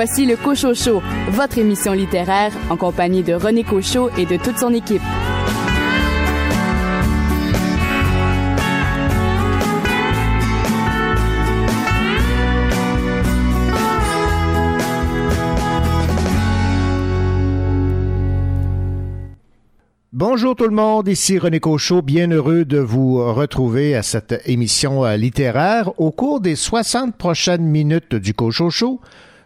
Voici le Cochot Show, votre émission littéraire en compagnie de René Cochot et de toute son équipe. Bonjour tout le monde, ici René Cochot, bien heureux de vous retrouver à cette émission littéraire. Au cours des 60 prochaines minutes du Cochot Show,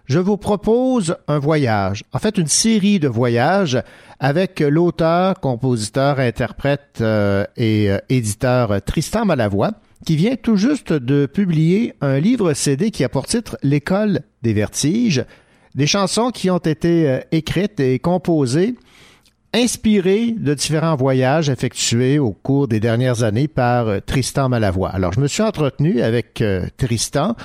je vous propose un voyage, en fait une série de voyages avec l'auteur, compositeur, interprète euh, et euh, éditeur Tristan Malavoie, qui vient tout juste de publier un livre CD qui a pour titre L'école des vertiges, des chansons qui ont été écrites et composées inspiré de différents voyages effectués au cours des dernières années par euh, Tristan Malavoie. Alors, je me suis entretenu avec euh, Tristan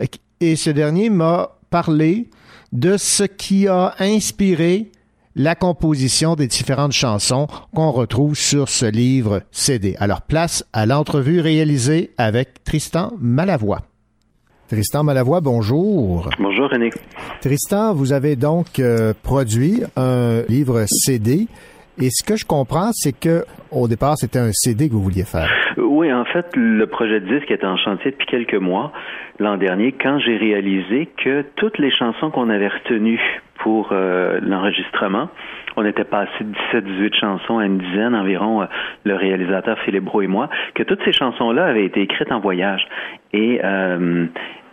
euh, et ce dernier m'a parlé de ce qui a inspiré la composition des différentes chansons qu'on retrouve sur ce livre CD. Alors, place à l'entrevue réalisée avec Tristan Malavoie. Tristan Malavoie, bonjour. Bonjour René. Tristan, vous avez donc euh, produit un livre CD. Et ce que je comprends, c'est que au départ, c'était un CD que vous vouliez faire. Oui, en fait, le projet de disque était en chantier depuis quelques mois l'an dernier, quand j'ai réalisé que toutes les chansons qu'on avait retenues pour euh, l'enregistrement, on était passé de 17-18 chansons à une dizaine environ, euh, le réalisateur Philippe Bro et moi, que toutes ces chansons-là avaient été écrites en voyage. Et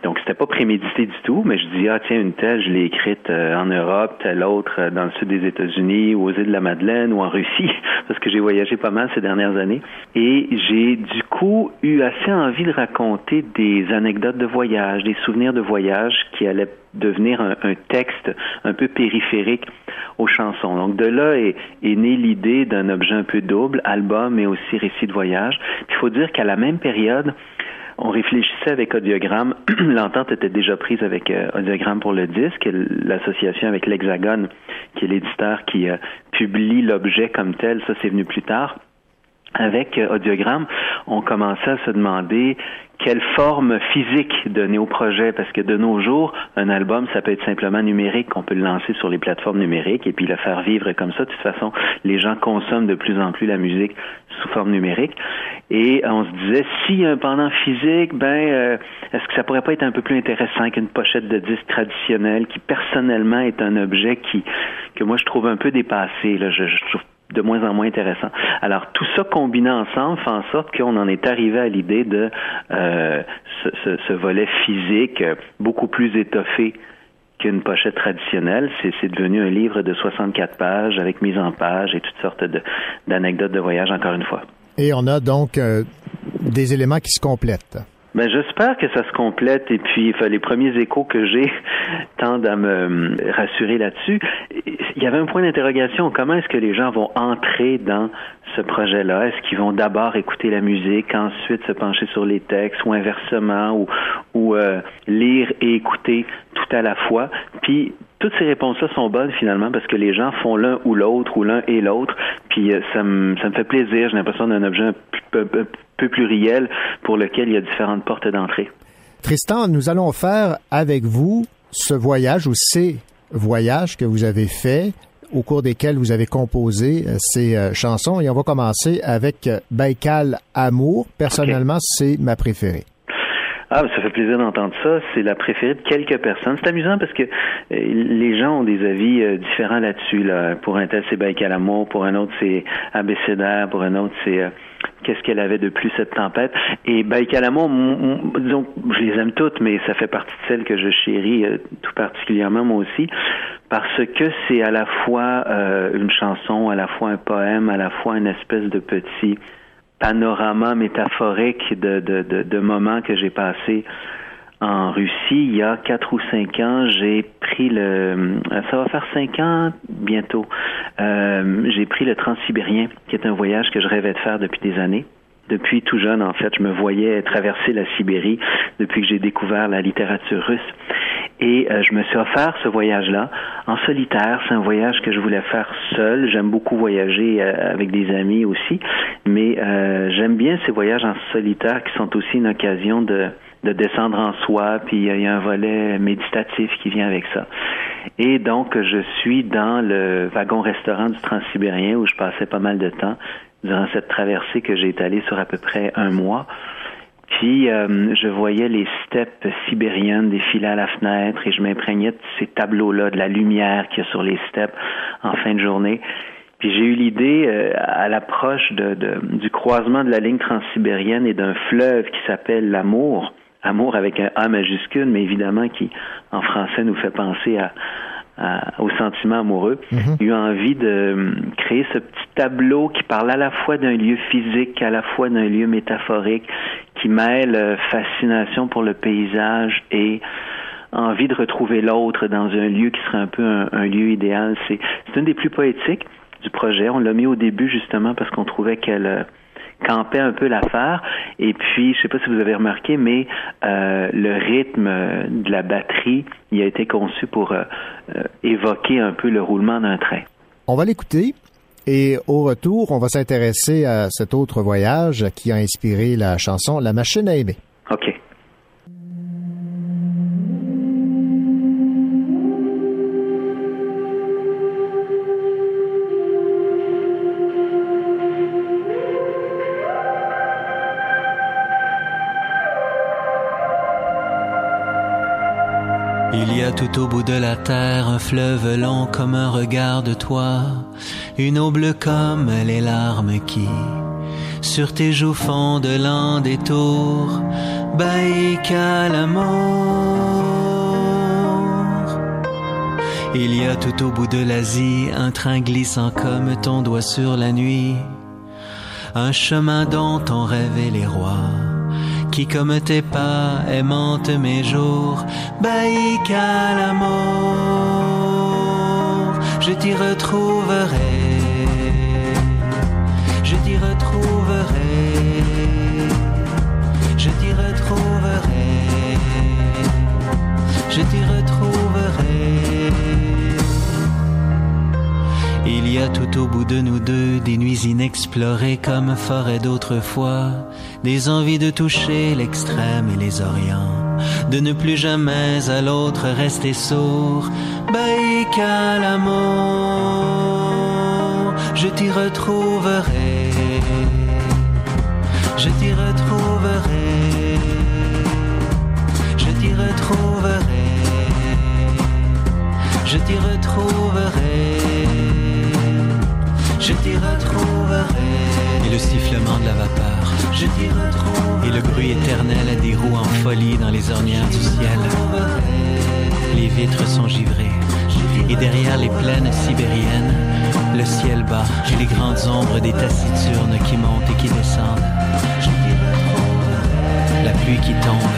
donc, c'était pas prémédité du tout, mais je dis, ah, tiens, une telle, je l'ai écrite euh, en Europe, telle autre euh, dans le sud des États-Unis, aux îles de la Madeleine ou en Russie, parce que j'ai voyagé pas mal ces dernières années. Et j'ai, du coup, eu assez envie de raconter des anecdotes de voyage, des souvenirs de voyage qui allaient devenir un, texte un peu périphérique aux chansons. Donc, de là est, est née l'idée d'un objet un peu double, album et aussi récit de voyage. Il faut dire qu'à la même période, on réfléchissait avec Audiogramme. L'entente était déjà prise avec euh, Audiogramme pour le disque, l'association avec l'Hexagone, qui est l'éditeur qui euh, publie l'objet comme tel. Ça, c'est venu plus tard. Avec euh, Audiogramme, on commençait à se demander quelle forme physique donner au projet, parce que de nos jours, un album, ça peut être simplement numérique, on peut le lancer sur les plateformes numériques et puis le faire vivre comme ça. De toute façon, les gens consomment de plus en plus la musique sous forme numérique. Et on se disait, si un pendant physique, ben, euh, est-ce que ça pourrait pas être un peu plus intéressant qu'une pochette de disque traditionnelle, qui personnellement est un objet qui que moi je trouve un peu dépassé. Là, je, je trouve de moins en moins intéressant. Alors tout ça combiné ensemble fait en sorte qu'on en est arrivé à l'idée de euh, ce, ce, volet physique beaucoup plus étoffé qu'une pochette traditionnelle. C'est devenu un livre de 64 pages avec mise en page et toutes sortes d'anecdotes de, de voyage, encore une fois. Et on a donc euh, des éléments qui se complètent. Ben, j'espère que ça se complète et puis les premiers échos que j'ai tendent à me rassurer là-dessus. Il y avait un point d'interrogation. Comment est-ce que les gens vont entrer dans ce projet-là? Est-ce qu'ils vont d'abord écouter la musique, ensuite se pencher sur les textes ou inversement ou, euh, lire et écouter tout à la fois? Puis toutes ces réponses-là sont bonnes finalement parce que les gens font l'un ou l'autre ou l'un et l'autre. Puis euh, ça, me, ça me fait plaisir. J'ai l'impression d'un objet un peu, peu pluriel pour lequel il y a différentes portes d'entrée. Tristan, nous allons faire avec vous ce voyage ou ces voyages que vous avez faits au cours desquels vous avez composé euh, ces euh, chansons et on va commencer avec euh, Baikal Amour. Personnellement, c'est ma préférée. Ah, ça fait plaisir d'entendre ça. C'est la préférée de quelques personnes. C'est amusant parce que les gens ont des avis différents là-dessus. Là. Pour un tel, c'est Baikal Amour. Pour un autre, c'est Abécédaire. Pour un autre, c'est qu'est-ce qu'elle avait de plus cette tempête? Et Baïkalamo, disons, je les aime toutes, mais ça fait partie de celles que je chéris euh, tout particulièrement moi aussi, parce que c'est à la fois euh, une chanson, à la fois un poème, à la fois une espèce de petit panorama métaphorique de, de, de, de moments que j'ai passés en Russie il y a quatre ou cinq ans. J'ai pris le, ça va faire cinq ans bientôt. Euh, j'ai pris le Transsibérien, qui est un voyage que je rêvais de faire depuis des années. Depuis tout jeune, en fait, je me voyais traverser la Sibérie depuis que j'ai découvert la littérature russe. Et euh, je me suis offert ce voyage-là en solitaire. C'est un voyage que je voulais faire seul. J'aime beaucoup voyager euh, avec des amis aussi, mais j'aime bien ces voyages en solitaire qui sont aussi une occasion de de descendre en soi, puis il y a un volet méditatif qui vient avec ça. Et donc, je suis dans le wagon-restaurant du Transsibérien où je passais pas mal de temps durant cette traversée que j'ai étalée sur à peu près un mois. Puis euh, je voyais les steppes sibériennes défiler à la fenêtre et je m'imprégnais de ces tableaux-là, de la lumière qu'il y a sur les steppes en fin de journée. Puis j'ai eu l'idée, euh, à l'approche de, du croisement de la ligne transsibérienne et d'un fleuve qui s'appelle l'amour, amour avec un A majuscule, mais évidemment qui en français nous fait penser à, au sentiment amoureux. Mhm. J'ai eu envie de euh, créer ce petit tableau qui parle à la fois d'un lieu physique, à la fois d'un lieu métaphorique, qui mêle euh, fascination pour le paysage et envie de retrouver l'autre dans un lieu qui serait un peu un, lieu idéal. C'est une des plus poétiques du projet. On l'a mis au début justement parce qu'on trouvait qu'elle euh, campait un peu l'affaire. Et puis, je sais pas si vous avez remarqué, mais euh, le rythme de la batterie, il a été conçu pour évoquer un peu le roulement d'un train. On va l'écouter. Et au retour, on va s'intéresser à cet autre voyage qui a inspiré la chanson La machine à aimer. OK. Tout au bout de la terre un fleuve long comme un regard de toi, une eau bleue comme les larmes qui, sur tes joues fondent l'un des tours, qu'à l'amour. Il y a tout au bout de l'Asie un train glissant comme ton doigt sur la nuit, un chemin dont ont rêvé les rois qui comme tes pas aimante mes jours, qu'à l'amour, je t'y retrouverai, tout au bout de nous deux des nuits inexplorées comme forêt d'autrefois, des envies de toucher l'extrême et les orients, de ne plus jamais à l'autre rester sourd, qu'à l'amour, je t'y retrouverai, je t'y retrouverai, je t'y retrouverai, je t'y retrouverai t'y retrouverai. Et le sifflement de la vapeur, je t'y retrouverai. Et le bruit éternel des roues en folie dans les ornières du ciel. Les vitres sont givrées. Et derrière les plaines sibériennes, le ciel bas et les grandes ombres des taciturnes qui montent et qui descendent. La pluie qui tombe,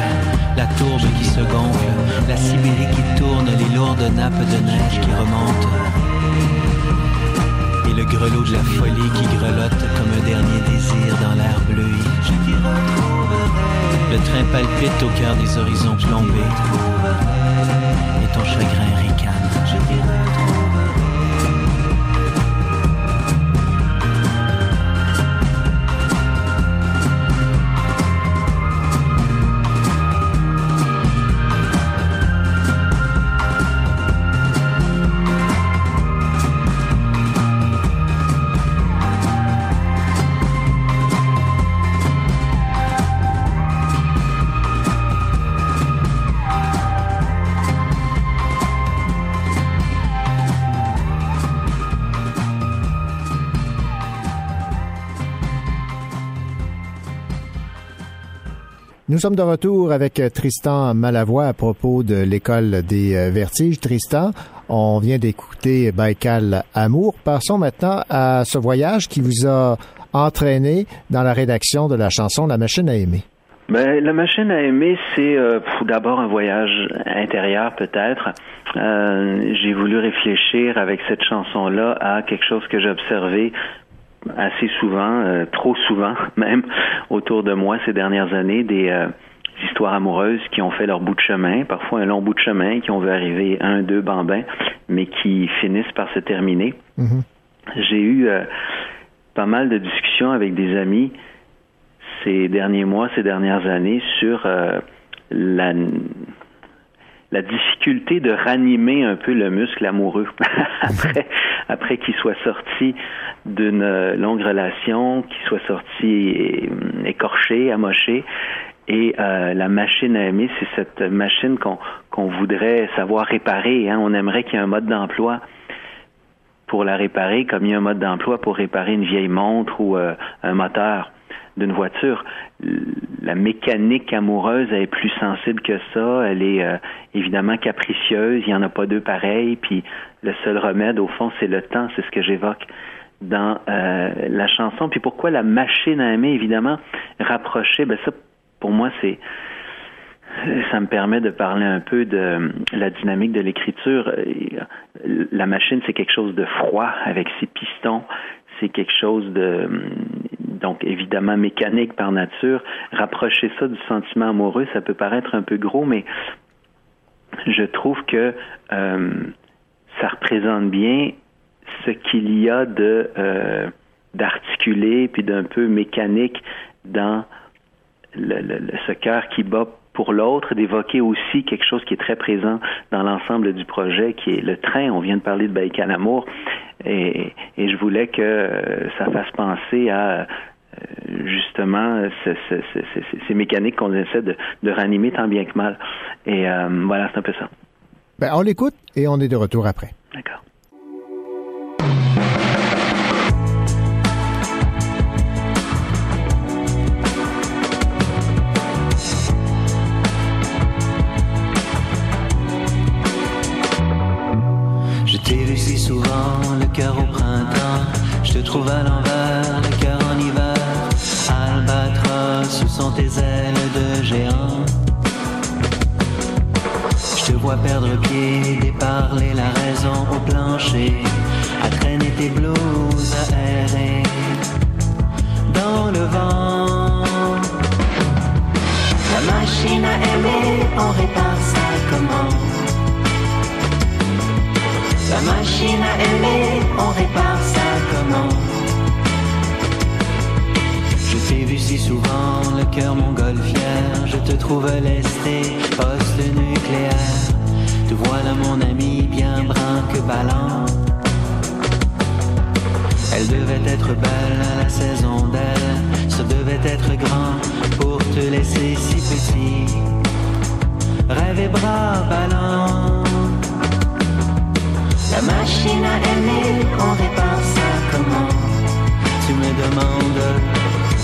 la tourbe qui se gonfle, la Sibérie qui tourne, les lourdes nappes de neige qui remontent le grelot de la folie qui grelotte comme un dernier désir dans l'air bleu. Le train palpite au cœur des horizons plombés et ton chagrin ricane. Nous sommes de retour avec euh, Tristan Malavoie à propos de l'école des euh, vertiges. Tristan, on vient d'écouter Baikal Amour. Passons maintenant à ce voyage qui vous a entraîné dans la rédaction de la chanson La machine à aimer. Ben, la machine à aimer, c'est euh, d'abord un voyage intérieur peut-être. j'ai voulu réfléchir avec cette chanson-là à quelque chose que j'ai observé assez souvent, euh, trop souvent même, autour de moi ces dernières années, des euh, histoires amoureuses qui ont fait leur bout de chemin, parfois un long bout de chemin, qui ont vu arriver un, deux bambins, mais qui finissent par se terminer. Mm-hmm. J'ai eu euh, pas mal de discussions avec des amis ces derniers mois, ces dernières années sur la la difficulté de ranimer un peu le muscle amoureux après, après qu'il soit sorti d'une longue relation, qu'il soit sorti écorché, amoché. Et euh, la machine à aimer, c'est cette machine qu'on qu'on voudrait savoir réparer. Hein. On aimerait qu'il y ait un mode d'emploi pour la réparer, comme il y a un mode d'emploi pour réparer une vieille montre ou euh, un moteur d'une voiture. La mécanique amoureuse elle est plus sensible que ça. Elle est euh, évidemment capricieuse. Il n'y en a pas deux pareils. Puis le seul remède, au fond, c'est le temps. C'est ce que j'évoque dans euh, la chanson. Puis pourquoi la machine à aimer, évidemment, rapprocher, ben ça, pour moi, c'est ça me permet de parler un peu de la dynamique de l'écriture. La machine, c'est quelque chose de froid avec ses pistons. C'est quelque chose de donc évidemment mécanique par nature. Rapprocher ça du sentiment amoureux, ça peut paraître un peu gros, mais je trouve que euh, ça représente bien ce qu'il y a de euh, d'articulé puis d'un peu mécanique dans ce cœur qui bat pour l'autre, d'évoquer aussi quelque chose qui est très présent dans l'ensemble du projet, qui est le train. On vient de parler de Baïkan Amour, et, je voulais que ça fasse penser à euh, justement ces mécaniques qu'on essaie de, de, ranimer tant bien que mal. Et euh, voilà, c'est un peu ça. Ben, on l'écoute et on est de retour après. D'accord. Je t'ai vu si souvent, le cœur au printemps. Je te trouve à l'envers, tes ailes de géant Je te vois perdre pied, déparler la raison au plancher. À traîner tes blouses, errer dans le vent. La machine à aimer, on répare ça comment? La machine à aimer, on répare vu si souvent, le cœur montgolfière, je te trouve lesté, poste nucléaire. Te voilà mon ami, bien brun que ballant. Elle devait être belle à la saison d'elle, ce devait être grand pour te laisser si petit. Rêve et bras ballants. La machine à aimer, on répare ça comment? Tu me demandes.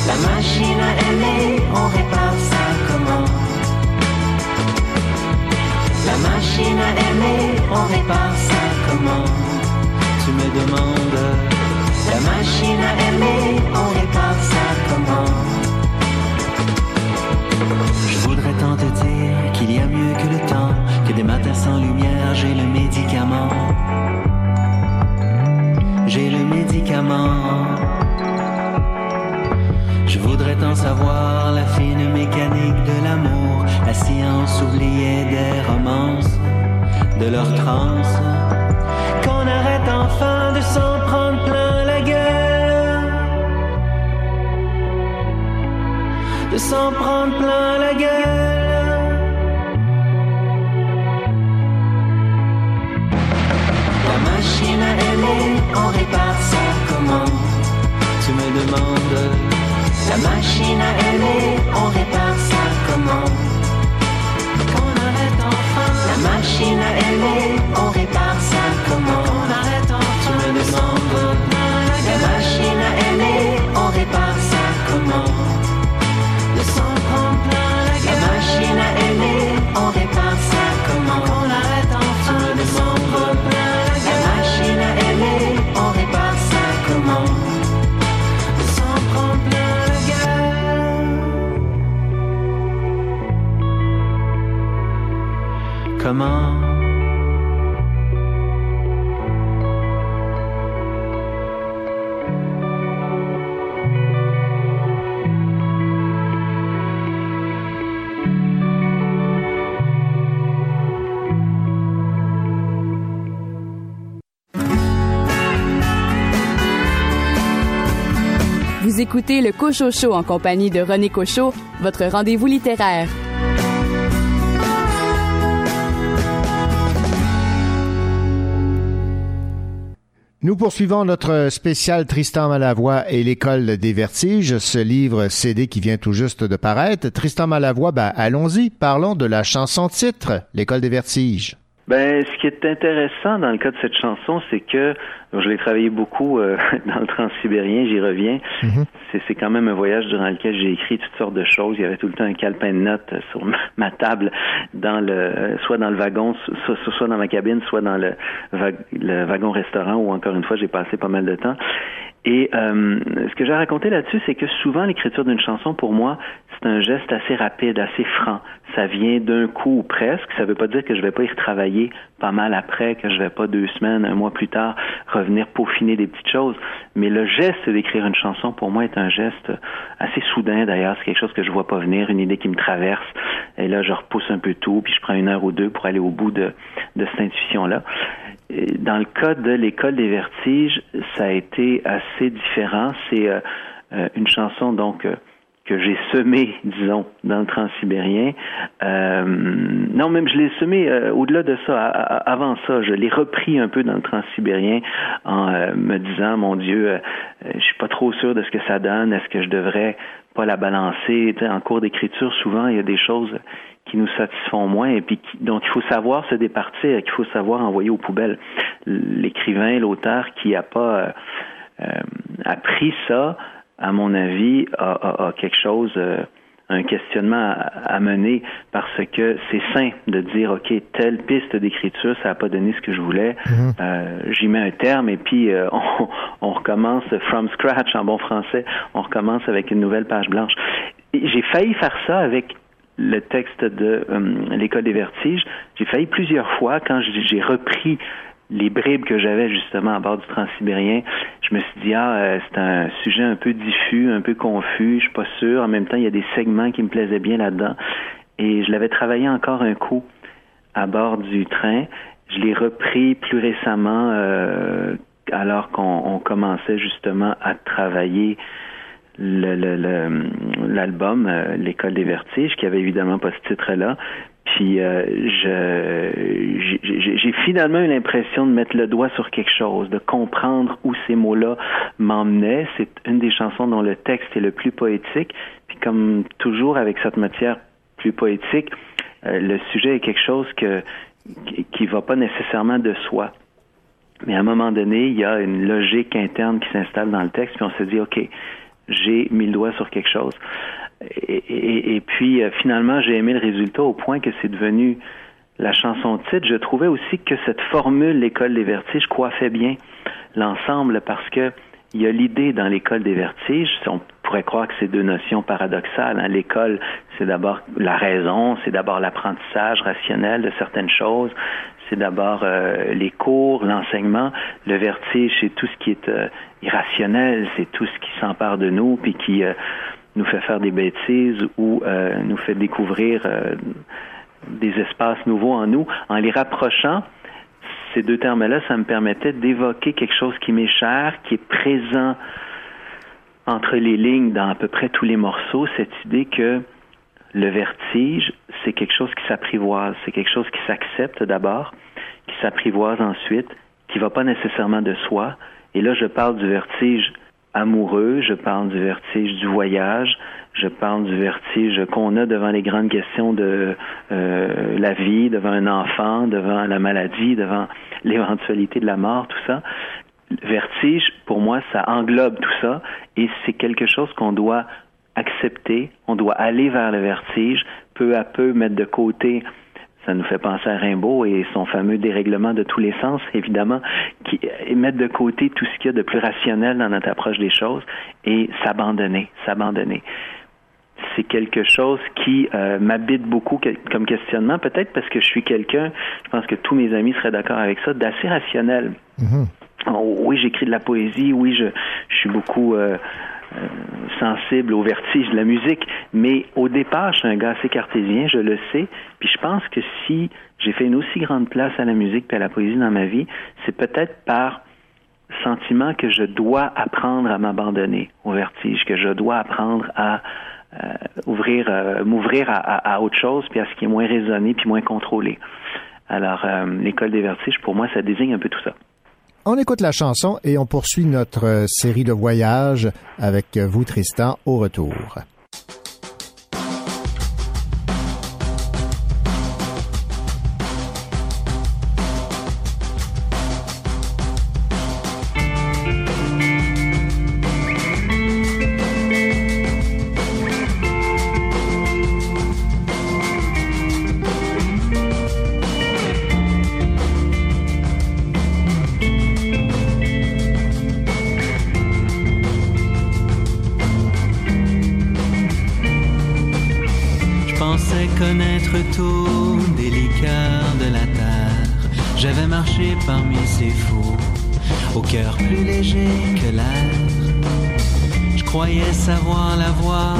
La machine à aimer, on répare ça comment La machine à aimer, on répare ça comment Tu me demandes. La machine à aimer, on répare ça comment Je voudrais tant te dire qu'il y a mieux que le temps, que des matins sans lumière, j'ai le médicament. J'ai le médicament. Voudrais tant savoir la fine mécanique de l'amour, la science oubliée des romances, de leur transe. Qu'on arrête enfin de s'en prendre plein la gueule. De s'en prendre plein la gueule. La machine à aimer, on répare ça comment? Tu me demandes. le Cocho Show en compagnie de René Cocho, votre rendez-vous littéraire. Nous poursuivons notre spécial Tristan Malavoie et l'école des vertiges, ce livre CD qui vient tout juste de paraître. Tristan Malavoie, ben allons-y, parlons de la chanson titre, l'école des vertiges. Ben, ce qui est intéressant dans le cas de cette chanson, c'est que je l'ai travaillé beaucoup euh, dans le transsibérien, j'y reviens. Mhm. C'est quand même un voyage durant lequel j'ai écrit toutes sortes de choses. Il y avait tout le temps un calepin de notes sur ma table, dans le, soit dans le wagon, soit, soit dans ma cabine, soit dans le, le wagon restaurant où encore une fois j'ai passé pas mal de temps. Et euh, ce que j'ai raconté là-dessus, c'est que souvent l'écriture d'une chanson, pour moi, c'est un geste assez rapide, assez franc. Ça vient d'un coup ou presque. Ça ne veut pas dire que je vais pas y retravailler pas mal après, que je vais pas deux semaines, un mois plus tard revenir peaufiner des petites choses. Mais le geste d'écrire une chanson, pour moi, est un geste assez soudain d'ailleurs. C'est quelque chose que je vois pas venir, une idée qui me traverse. Et là, je repousse un peu tout, puis je prends une heure ou deux pour aller au bout de, de cette intuition-là. Dans le cas de l'école des vertiges, ça a été assez différent. C'est euh, euh, une chanson donc euh, que j'ai semée, disons, dans le transsibérien. Euh, non, même je l'ai semé au-delà de ça. avant ça, je l'ai repris un peu dans le transsibérien en me disant, mon Dieu, je suis pas trop sûr de ce que ça donne. Est-ce que je devrais pas la balancer? En cours d'écriture, souvent, il y a des choses qui nous satisfont moins et puis dont il faut savoir se départir, qu'il faut savoir envoyer aux poubelles. L'écrivain, l'auteur qui n'a pas euh, euh, appris ça, à mon avis, a, quelque chose, euh, un questionnement à, mener parce que c'est sain de dire, OK, telle piste d'écriture, ça n'a pas donné ce que je voulais, mm-hmm. j'y mets un terme et puis on, on recommence from scratch en bon français, on recommence avec une nouvelle page blanche. J'ai failli faire ça avec le texte de euh, l'école des vertiges, j'ai failli plusieurs fois quand j'ai repris les bribes que j'avais justement à bord du transsibérien, je me suis dit ah euh, c'est un sujet un peu diffus, un peu confus, je suis pas sûr. En même temps, il y a des segments qui me plaisaient bien là-dedans, et je l'avais travaillé encore un coup à bord du train. Je l'ai repris plus récemment euh, alors qu'on commençait justement à travailler l'album le, euh, L'école des vertiges, qui avait évidemment pas ce titre-là. Puis euh, j'ai finalement eu l'impression de mettre le doigt sur quelque chose, de comprendre où ces mots-là m'emmenaient. C'est une des chansons dont le texte est le plus poétique. Puis comme toujours avec cette matière plus poétique, euh, le sujet est quelque chose que qui va pas nécessairement de soi. Mais à un moment donné, il y a une logique interne qui s'installe dans le texte, puis on se dit, OK, j'ai mis le doigt sur quelque chose. Et, puis euh, finalement, j'ai aimé le résultat au point que c'est devenu la chanson titre. Je trouvais aussi que cette formule, l'école des vertiges, coiffait bien l'ensemble parce que il y a l'idée dans l'école des vertiges, on pourrait croire que c'est deux notions paradoxales. Hein. L'école, c'est d'abord la raison, c'est d'abord l'apprentissage rationnel de certaines choses, c'est d'abord euh, les cours, l'enseignement. Le vertige, c'est tout ce qui est euh, irrationnel, c'est tout ce qui s'empare de nous, puis qui euh, nous fait faire des bêtises ou nous fait découvrir des espaces nouveaux en nous. En les rapprochant, ces deux termes-là, ça me permettait d'évoquer quelque chose qui m'est cher, qui est présent entre les lignes dans à peu près tous les morceaux, cette idée que le vertige, c'est quelque chose qui s'apprivoise, c'est quelque chose qui s'accepte d'abord, qui s'apprivoise ensuite, qui va pas nécessairement de soi. Et là, je parle du vertige amoureux, je parle du vertige du voyage, je parle du vertige qu'on a devant les grandes questions de euh, la vie, devant un enfant, devant la maladie, devant l'éventualité de la mort, tout ça. Vertige, pour moi, ça englobe tout ça et c'est quelque chose qu'on doit accepter, on doit aller vers le vertige, peu à peu mettre de côté ça nous fait penser à Rimbaud et son fameux dérèglement de tous les sens, évidemment, qui mettre de côté tout ce qu'il y a de plus rationnel dans notre approche des choses et s'abandonner, s'abandonner. C'est quelque chose qui euh, m'habite beaucoup comme questionnement, peut-être parce que je suis quelqu'un, je pense que tous mes amis seraient d'accord avec ça, d'assez rationnel. Mm-hmm. Oh, oui, j'écris de la poésie, oui, je, je suis beaucoup euh, euh, sensible au vertige de la musique, mais au départ, je suis un gars assez cartésien, je le sais, puis je pense que si j'ai fait une aussi grande place à la musique et à la poésie dans ma vie, c'est peut-être par sentiment que je dois apprendre à m'abandonner au vertige, que je dois apprendre à euh, ouvrir, euh, m'ouvrir à, autre chose, puis à ce qui est moins raisonné, puis moins contrôlé. Alors, l'école des vertiges, pour moi, ça désigne un peu tout ça. On écoute la chanson et on poursuit notre euh, série de voyages avec euh, vous, Tristan, au retour. croyais savoir la voix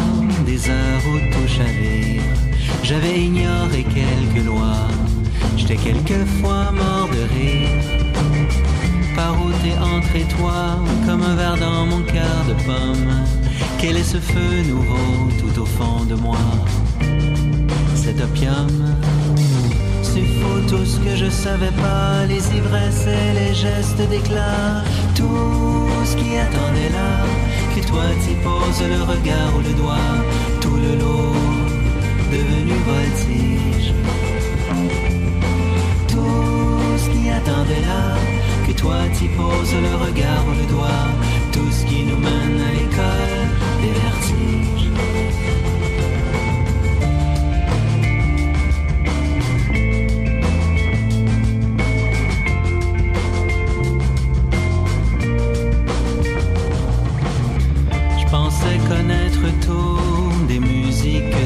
des heures où tout chavire. J'avais ignoré quelques lois, j'étais quelquefois mort de rire. Par où t'es entré toi, comme un verre dans mon cœur de pomme? Quel est ce feu nouveau tout au fond de moi? Cet opium suffit tout ce que je savais pas, les ivresses et les gestes d'éclat, tout ce qui attendait là toi t'y poses le regard ou le doigt, tout le lot devenu voltige. Tout ce qui attendait là, que toi t'y poses le regard ou le doigt, tout ce qui nous mène à l'école des.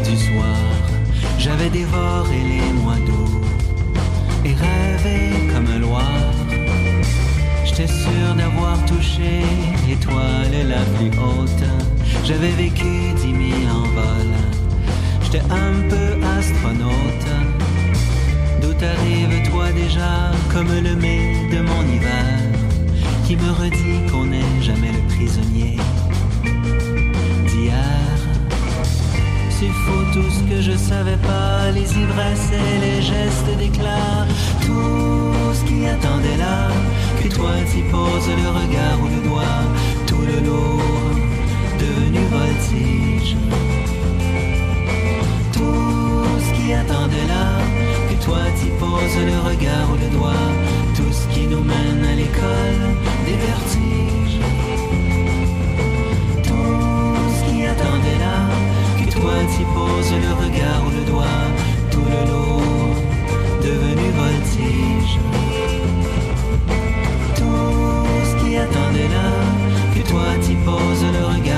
du soir, j'avais dévoré les mois d'août et rêvé comme un loir. J'étais sûr d'avoir touché l'étoile la plus haute. J'avais vécu dix mille en vol. J'étais un peu astronaute. D'où t'arrives toi déjà comme le mai de mon hiver qui me redit qu'on n'est jamais le prisonnier? tout ce que je savais pas, les ivresses et les gestes d'éclat, tout ce qui attendait là, que toi t'y poses le regard ou le doigt, tout le lourd devenu voltige. Tout ce qui attendait là, que toi t'y poses le regard ou le doigt, tout ce qui nous mène à l'école des vertiges. Tout ce qui attendait là, pointe y pose le regard ou le doigt, tout le lot devenu voltige. Tout ce qui attendait là, que toi t'y poses le regard.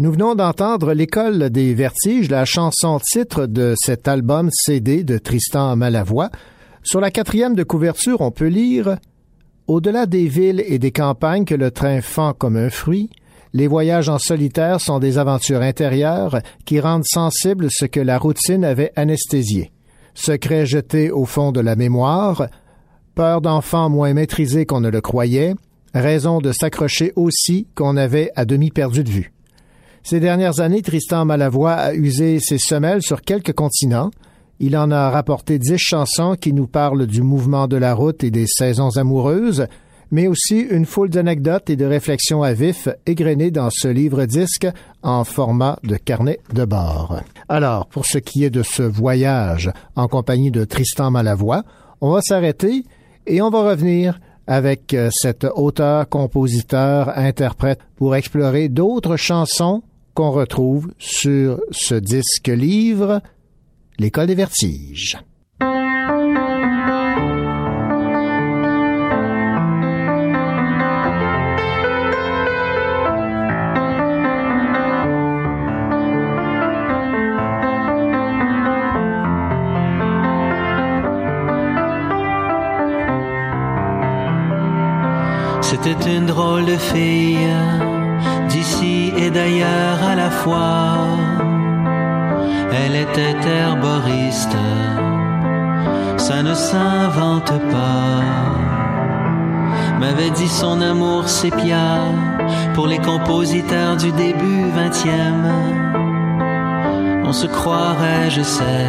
Nous venons d'entendre L'école des vertiges, la chanson titre de cet album CD de Tristan Malavoie. Sur la quatrième de couverture, on peut lire Au-delà des villes et des campagnes que le train fend comme un fruit, les voyages en solitaire sont des aventures intérieures qui rendent sensible ce que la routine avait anesthésié. Secrets jetés au fond de la mémoire, peur d'enfants moins maîtrisés qu'on ne le croyait, raison de s'accrocher aussi qu'on avait à demi perdu de vue. Ces dernières années, Tristan Malavoie a usé ses semelles sur quelques continents. Il en a rapporté dix chansons qui nous parlent du mouvement de la route et des saisons amoureuses, mais aussi une foule d'anecdotes et de réflexions à vif égrenées dans ce livre disque en format de carnet de bord. Alors, pour ce qui est de ce voyage en compagnie de Tristan Malavoie, on va s'arrêter et on va revenir avec euh, cet auteur, compositeur, interprète pour explorer d'autres chansons qu'on retrouve sur ce disque livre L'école des vertiges. C'était une drôle de fille, d'ici et d'ailleurs à la fois. Elle était herboriste, ça ne s'invente pas. M'avait dit son amour sépia pour les compositeurs du début vingtième. On se croirait, je sais,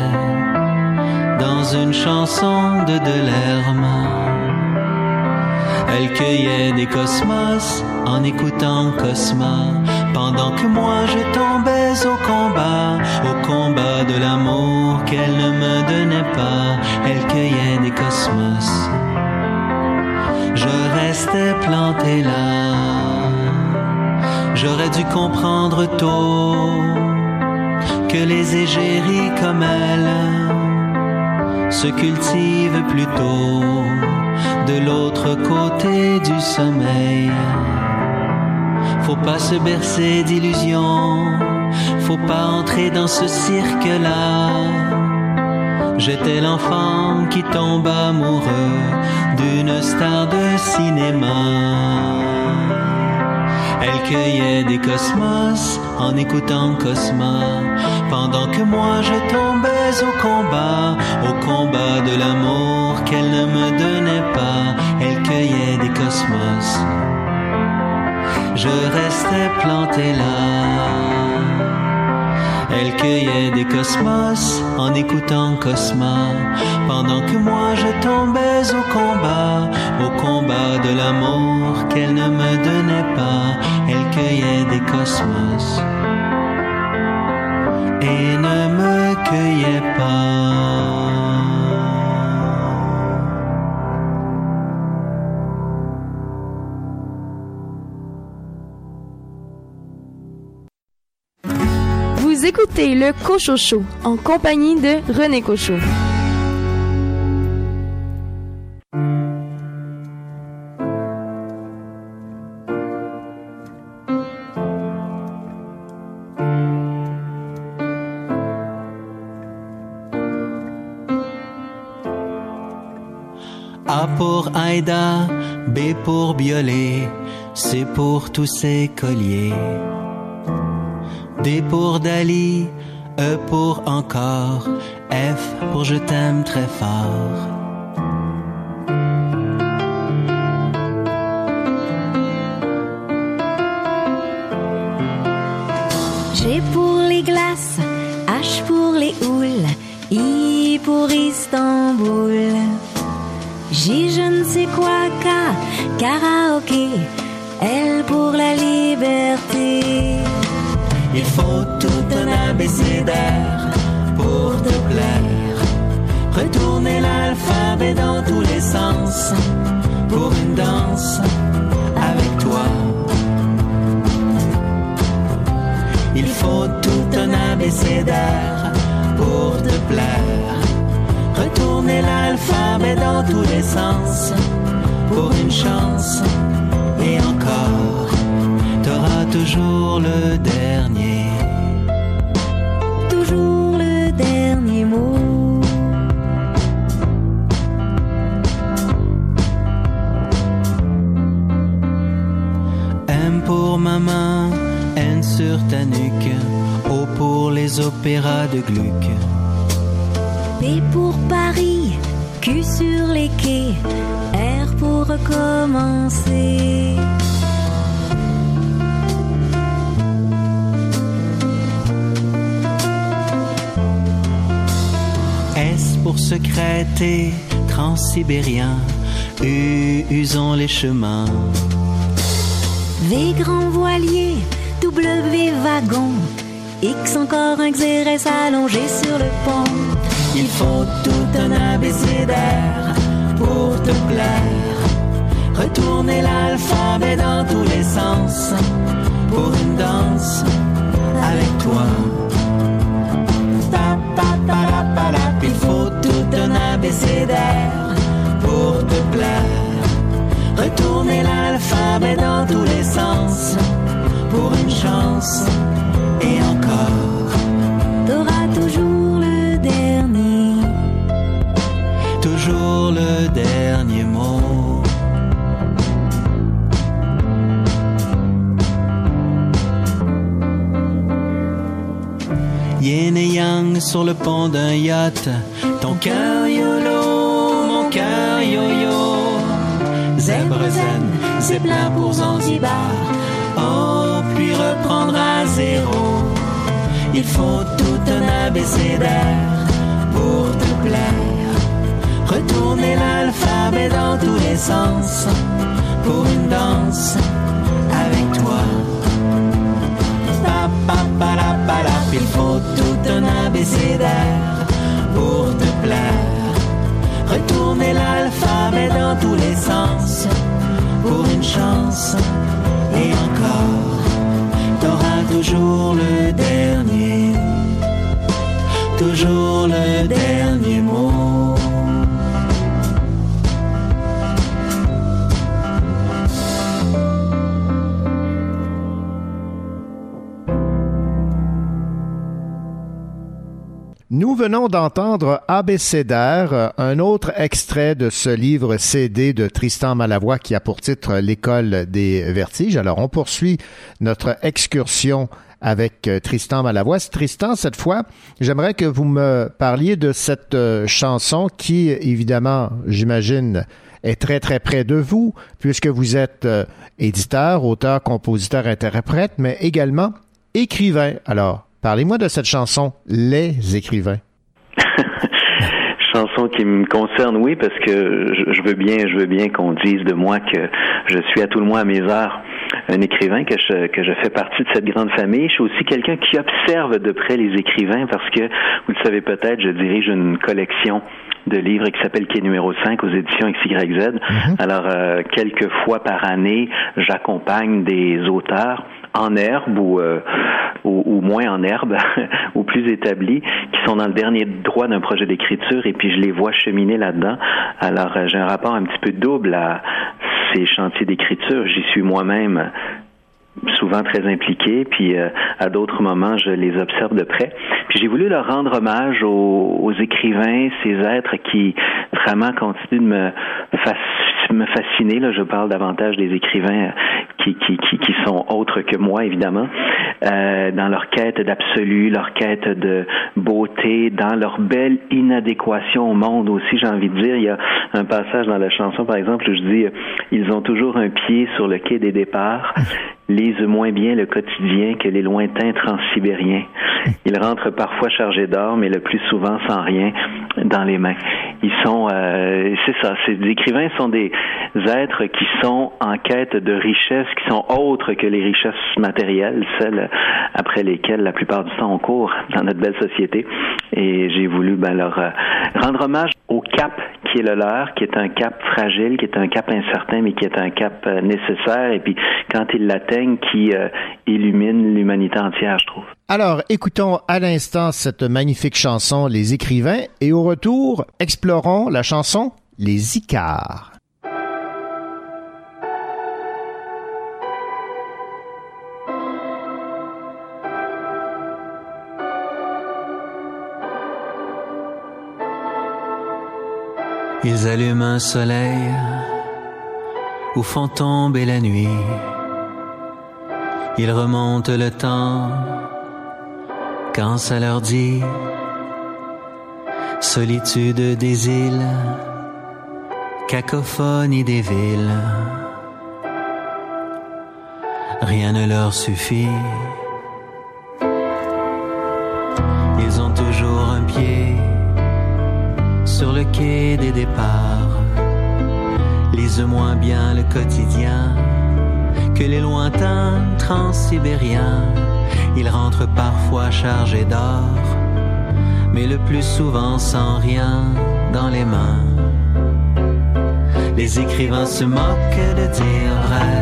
dans une chanson de Delerme. Elle cueillait des cosmos en écoutant Cosma, pendant que moi je tombais au combat, au combat de l'amour qu'elle ne me donnait pas. Elle cueillait des cosmos. Je restais planté là. J'aurais dû comprendre tôt que les égéries comme elle se cultivent plutôt de l'autre côté du sommeil. Faut pas se bercer d'illusions, faut pas entrer dans ce cirque-là. J'étais l'enfant qui tombe amoureux d'une star de cinéma. Elle cueillait des cosmos en écoutant Cosma, pendant que moi je tombais au combat, au combat de l'amour qu'elle ne me donnait pas. Elle cueillait des cosmos. Je restais planté là. Elle cueillait des cosmos en écoutant Cosma, pendant que moi je tombais au combat, au combat de l'amour qu'elle ne me donnait pas. Elle cueillait des cosmos et ne me cueillait pas. Écoutez le Cochocho en compagnie de René Cochot. A pour Aïda, B pour Biolay, C pour tous ces colliers. D pour Dali, E pour encore, F pour je t'aime très fort. G pour les glaces, H pour les houles, I pour Istanbul. J je ne sais quoi, K, karaoké, un abécédaire pour te plaire. Retourner l'alphabet dans tous les sens pour une danse avec toi. Il faut tout un abécédaire pour te plaire. Retourner l'alphabet dans tous les sens pour une chance et encore t'auras toujours le dernier. Les opéras de Gluck. P pour Paris, Q sur les quais, R pour recommencer. Est-ce pour secréter transsibérien Usons les chemins. V grand voilier, W wagon, X encore un xérès allongé sur le pont. Il faut tout un abécédaire pour te plaire. Retourner l'alphabet dans tous les sens pour une danse avec toi. Il faut tout un abécédaire pour te plaire. Retourner l'alphabet dans tous les sens pour une chance Sur le pont d'un yacht. Ton cœur yolo, mon cœur yo-yo. Zèbre zen, zeppelin pour Zanzibar. Oh, puis reprendre à zéro. Il faut tout un abécédaire pour te plaire. Retourner l'alphabet dans tous les sens pour une danse avec pour te plaire. Retourner l'alphabet dans tous les sens pour une chance et encore. T'auras toujours le dernier, toujours le dernier mot. Nous venons d'entendre Abécédaire, un autre extrait de ce livre CD de Tristan Malavoie qui a pour titre L'école des vertiges. Alors, on poursuit notre excursion avec euh, Tristan Malavoie. Tristan, cette fois, j'aimerais que vous me parliez de cette euh, chanson qui, évidemment, j'imagine, est très très près de vous, puisque vous êtes euh, éditeur, auteur, compositeur, interprète, mais également écrivain. Alors, Parlez-moi de cette chanson, Les écrivains. chanson qui me concerne, oui, parce que je, veux bien, je veux bien qu'on dise de moi que je suis à tout le moins à mes heures un écrivain, que je, que je fais partie de cette grande famille. Je suis aussi quelqu'un qui observe de près les écrivains parce que, vous le savez peut-être, je dirige une collection de livres qui s'appelle Quai numéro 5 aux éditions XYZ. Mm Alors, euh, quelques fois par année, j'accompagne des auteurs en herbe ou, euh, ou, moins en herbe ou plus établis qui sont dans le dernier droit d'un projet d'écriture et puis je les vois cheminer là-dedans. Alors euh, j'ai un rapport un petit peu double à ces chantiers d'écriture. J'y suis moi-même souvent très impliqué, puis euh, à d'autres moments, je les observe de près. Puis j'ai voulu leur rendre hommage aux, aux, écrivains, ces êtres qui vraiment continuent de me, me fasciner. Là, je parle davantage des écrivains qui, qui, qui, qui sont autres que moi, évidemment, euh, dans leur quête d'absolu, leur quête de beauté, dans leur belle inadéquation au monde aussi, j'ai envie de dire. Il y a un passage dans la chanson, par exemple, où je dis, ils ont toujours un pied sur le quai des départs lisent moins bien le quotidien que les lointains transsibériens. Ils rentrent parfois chargés d'or, mais le plus souvent sans rien dans les mains. Ils sont, euh, c'est ça, ces écrivains sont des êtres qui sont en quête de richesses qui sont autres que les richesses matérielles, celles après lesquelles la plupart du temps on court dans notre belle société. Et j'ai voulu ben, leur euh, rendre hommage au cap qui est le leur, qui est un cap fragile, qui est un cap incertain, mais qui est un cap euh, nécessaire. Et puis quand ils l'atteignent, qui euh, illumine l'humanité entière, je trouve. Alors, écoutons à l'instant cette magnifique chanson Les écrivains et au retour, explorons la chanson Les Icars. Ils allument un soleil où font tomber la nuit. Ils remontent le temps quand ça leur dit solitude des îles, cacophonie des villes. Rien ne leur suffit. Ils ont toujours un pied sur le quai des départs. Lisent moins bien le quotidien que les lointains transsibériens. Ils rentrent parfois chargés d'or, mais le plus souvent sans rien dans les mains. Les écrivains se moquent de dire vrai,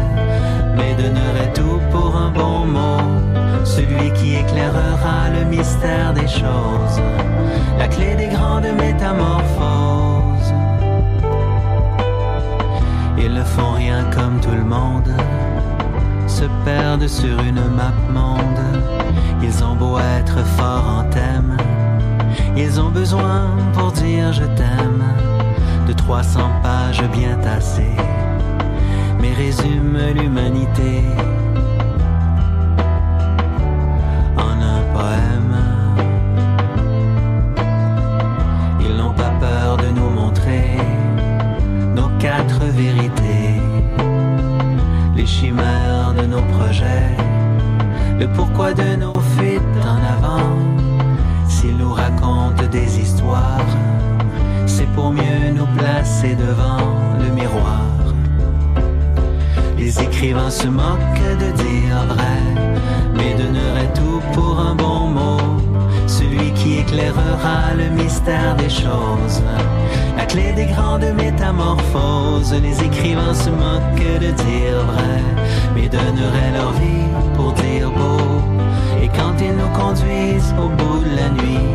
mais donneraient tout pour un bon mot. Celui qui éclairera le mystère des choses, la clé des grandes métamorphoses. Ils ne font rien comme tout le monde, se perdent sur une map monde. Ils ont beau être forts en thème, ils ont besoin pour dire je t'aime. De 300 pages bien tassées, mais résume l'humanité pourquoi de nos fuites en avant. S'ils nous racontent des histoires, c'est pour mieux nous placer devant le miroir. Les écrivains se moquent de dire vrai, mais donneraient tout pour un bon mot. Celui qui éclairera le mystère des choses, la clé des grandes métamorphoses. Les écrivains se moquent de dire vrai, mais donneraient leur vie Et quand ils nous conduisent au bout de la nuit,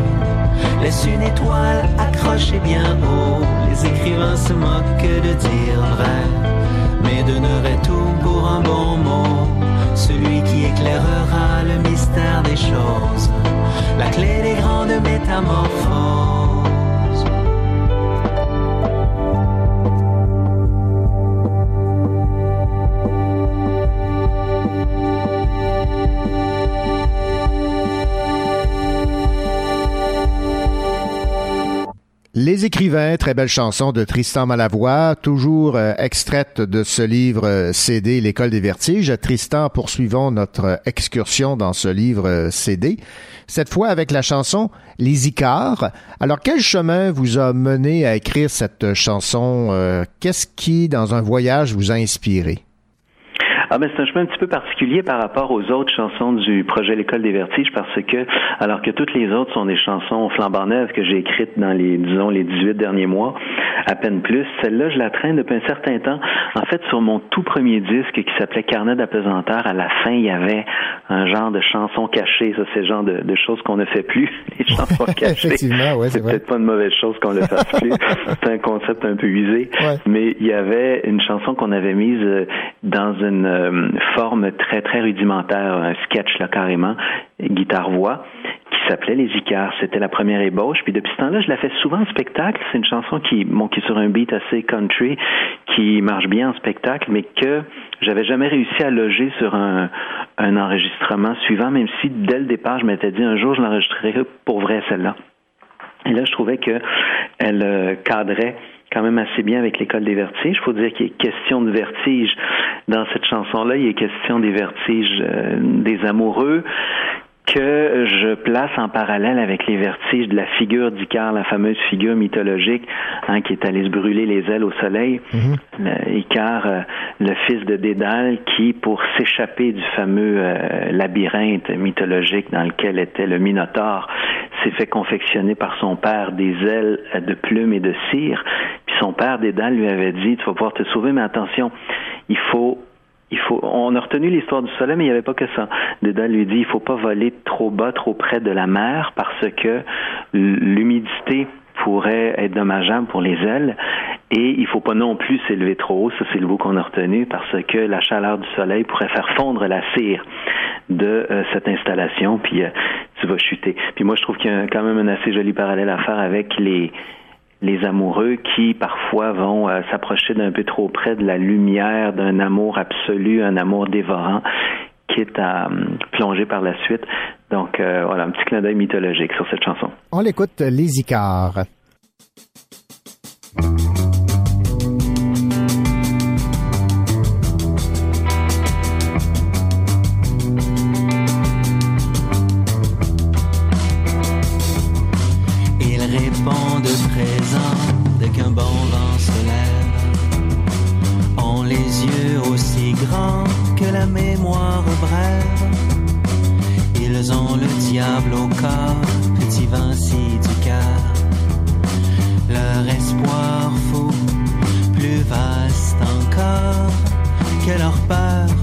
laisse une étoile accrochée bien haut. Les écrivains se moquent de dire vrai, mais donneraient tout pour un bon mot. Celui qui éclairera le mystère des choses, la clé des grandes métamorphoses. Les écrivains, très belle chanson de Tristan Malavoie, toujours euh, extraite de ce livre euh, CD L'école des vertiges. Tristan, poursuivons notre excursion dans ce livre euh, CD, cette fois avec la chanson Les Icars. Alors, quel chemin vous a mené à écrire cette chanson? Euh, Qu'est-ce qui, dans un voyage, vous a inspiré? Ah ben c'est un chemin un petit peu particulier par rapport aux autres chansons du projet L'école des vertiges parce que alors que toutes les autres sont des chansons flambant neuves que j'ai écrites dans les disons les 18 derniers mois, à peine plus, celle-là je la traîne depuis un certain temps. En fait sur mon tout premier disque qui s'appelait Carnet d'apesanteur, à la fin il y avait un genre de chanson cachée, ça c'est le genre de, de choses qu'on ne fait plus, les chansons cachées. Effectivement, ouais, c'est peut-être pas une mauvaise chose qu'on le fasse plus. c'est un concept un peu usé. Ouais. Mais il y avait une chanson qu'on avait mise euh, dans une euh, forme très, très rudimentaire, un sketch là carrément, guitare-voix, qui s'appelait Les Icars. C'était la première ébauche. Puis depuis ce temps-là, je la fais souvent en spectacle. C'est une chanson qui, est sur un beat assez country, qui marche bien en spectacle, mais que j'avais jamais réussi à loger sur un, un enregistrement suivant, même si dès le départ, je m'étais dit un jour, je l'enregistrerai pour vrai celle-là. Et là, je trouvais que elle euh, cadrait quand même assez bien avec l'école des vertiges. Il faut dire qu'il est question de vertige dans cette chanson-là. Il est question des vertiges euh, des amoureux que je place en parallèle avec les vertiges de la figure d'Icare, la fameuse figure mythologique hein, qui est allée se brûler les ailes au soleil. Le- Icare, euh, le fils de Dédale, qui, pour s'échapper du fameux euh, labyrinthe mythologique dans lequel était le Minotaure, s'est fait confectionner par son père des ailes de plumes et de cire. Puis son père Dédale lui avait dit, tu vas pouvoir te sauver, mais attention, il faut il faut, on a retenu l'histoire du soleil, mais il n'y avait pas que ça. Dédale lui dit, il faut pas voler trop bas, trop près de la mer, parce que l'humidité pourrait être dommageable pour les ailes et il faut pas non plus s'élever trop haut, ça c'est le bout qu'on a retenu parce que la chaleur du soleil pourrait faire fondre la cire de euh, cette installation puis euh, tu vas chuter. Puis moi je trouve qu'il y a quand même un assez joli parallèle à faire avec les les amoureux qui parfois vont euh, s'approcher d'un peu trop près de la lumière d'un amour absolu, un amour dévorant, quitte à hum, plonger par la suite. Donc euh, voilà, un petit clin d'œil mythologique sur cette chanson. On l'écoute, Les Icars. diable au corps, petit Vinci du cœur. Leur espoir fou, plus vaste encore que leur peur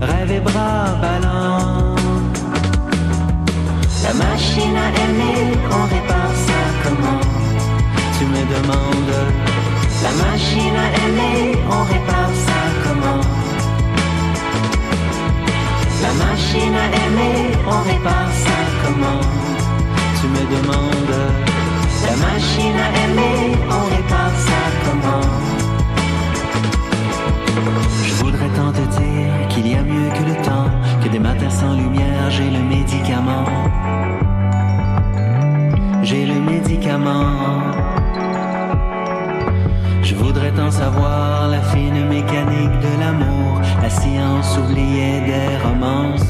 Rêve et bras ballants. La machine à aimer, on répare ça comment? Tu me demandes. La machine à aimer, on répare ça comment? La machine à aimer, on répare ça comment? Tu me demandes. La machine à aimer, on répare ça comment? Je voudrais tant te dire qu'il y a mieux que le temps, que des matins sans lumière, j'ai le médicament j'ai le médicament. Je voudrais tant savoir la fine mécanique de l'amour, la science oubliée des romances,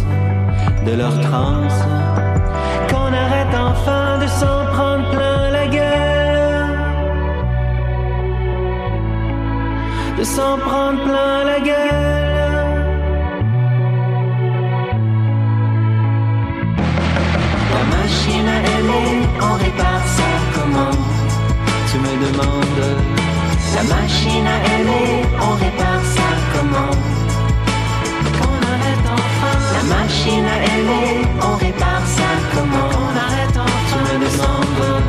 de leur transe. Qu'on arrête enfin de s'en prendre plein de s'en prendre plein la gueule. La machine à aimer, on répare ça comment Tu me demandes. La machine à aimer, on répare ça comment Qu'on arrête enfin. La machine à aimer, on répare ça comment Qu'on arrête enfin. Tu me demandes.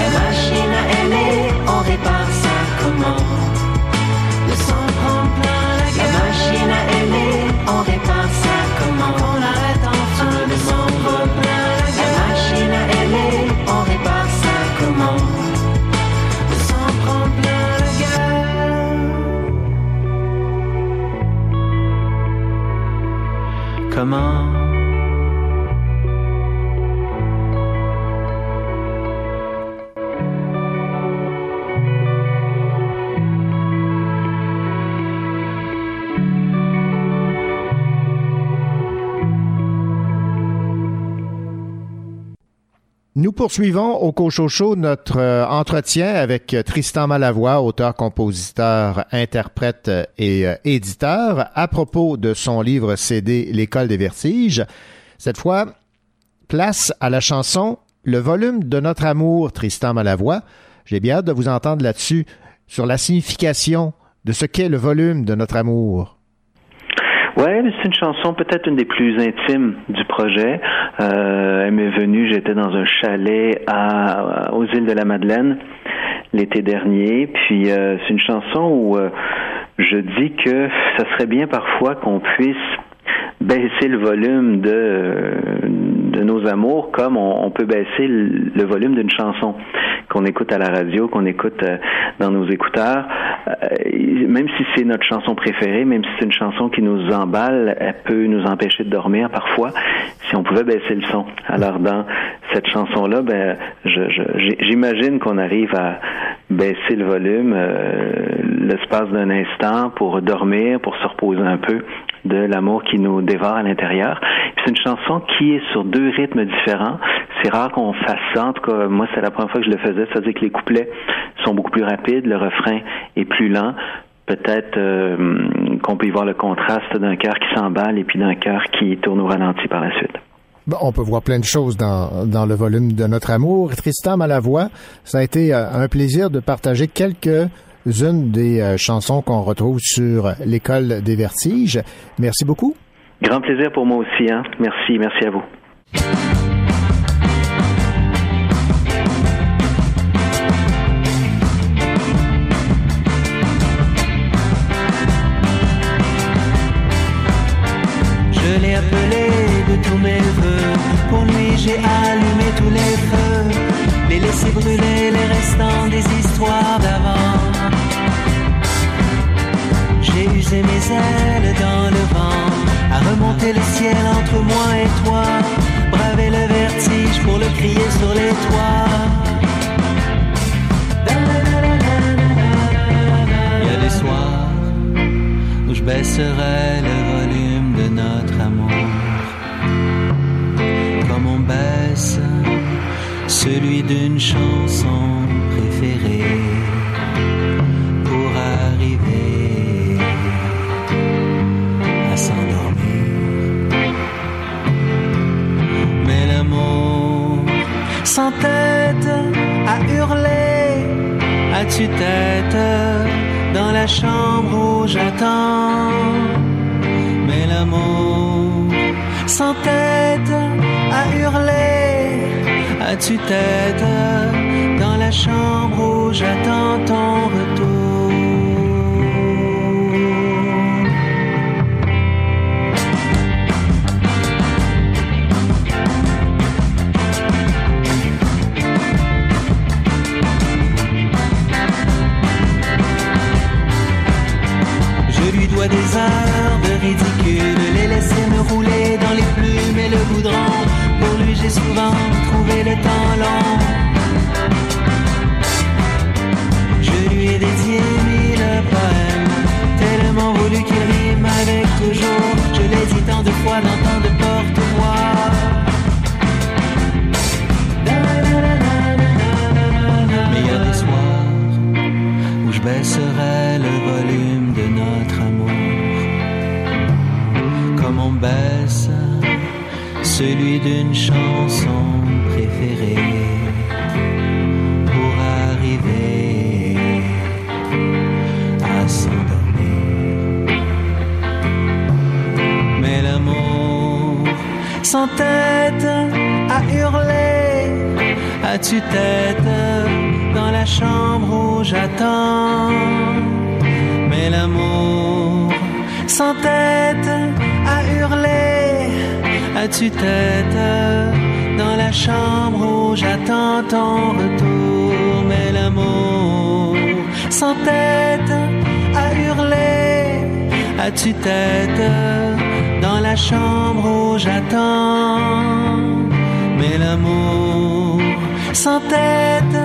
La machine à aimer, on répare ça comment gueule. Comment poursuivons au Cochocho notre euh, entretien avec Tristan Malavoie, auteur, compositeur, interprète et euh, éditeur, à propos de son livre CD L'école des vertiges. Cette fois, place à la chanson Le volume de notre amour, Tristan Malavoie. J'ai bien hâte de vous entendre là-dessus, sur la signification de ce qu'est le volume de notre amour. Ouais, c'est une chanson peut-être une des plus intimes du projet. Euh, elle m'est venue, j'étais dans un chalet à, aux îles de la Madeleine l'été dernier. Puis euh, c'est une chanson où euh, je dis que ça serait bien parfois qu'on puisse baisser le volume de, de nos amours comme on, peut baisser le, le volume d'une chanson qu'on écoute à la radio, qu'on écoute euh, dans nos écouteurs. Euh, même si c'est notre chanson préférée, même si c'est une chanson qui nous emballe, elle peut nous empêcher de dormir parfois. Si on pouvait baisser le son. Alors dans cette chanson-là, ben, j'imagine qu'on arrive à baisser le volume euh, l'espace d'un instant pour dormir, pour se reposer un peu de l'amour qui nous dévore à l'intérieur. C'est une chanson qui est sur deux rythmes différents. C'est rare qu'on fasse ça. En tout cas, moi, c'est la première fois que je le faisais. C'est-à-dire que les couplets sont beaucoup plus rapides, le refrain est plus lent. Peut-être euh, qu'on peut y voir le contraste d'un cœur qui s'emballe et puis d'un cœur qui tourne au ralenti par la suite. On peut voir plein de choses dans, dans le volume de notre amour. Tristan Malavoie, ça a été euh, un plaisir de partager quelques une des euh, chansons qu'on retrouve sur l'école des vertiges. Merci beaucoup. Grand plaisir pour moi aussi. Hein? Merci, merci à vous. Je l'ai appelé de tous mes voeux. Pour lui, j'ai allumé tous les feux. Les laisser brûler les restants des histoires d'avant. J'ai usé mes ailes dans le vent, à remonter le ciel entre moi et toi, braver le vertige pour le crier sur les toits. Il y a des soirs où je baisserai le volume de notre amour, comme on baisse celui d'une chanson préférée pour arriver sans tête à hurler, as-tu tête dans la chambre où j'attends? Mais l'amour sans tête à hurler, as-tu tête dans la chambre où j'attends ton retour? Ridicule, les laisser me rouler dans les plumes et le goudron. Pour lui, j'ai souvent trouvé le temps long. Je lui ai dédié mille poèmes, tellement voulu qu'il rime avec toujours. Je l'ai dit tant de fois dans tant de porte-voix. Baisserai le volume comme on baisse celui d'une chanson préférée pour arriver à s'endormir. Mais l'amour sans tête à hurler, as-tu tête dans la chambre où j'attends? Mais l'amour sans à hurler, as-tu tête dans la chambre où j'attends ton retour? Mais l'amour sans tête à hurler, as-tu tête dans la chambre où j'attends? Mais l'amour sans tête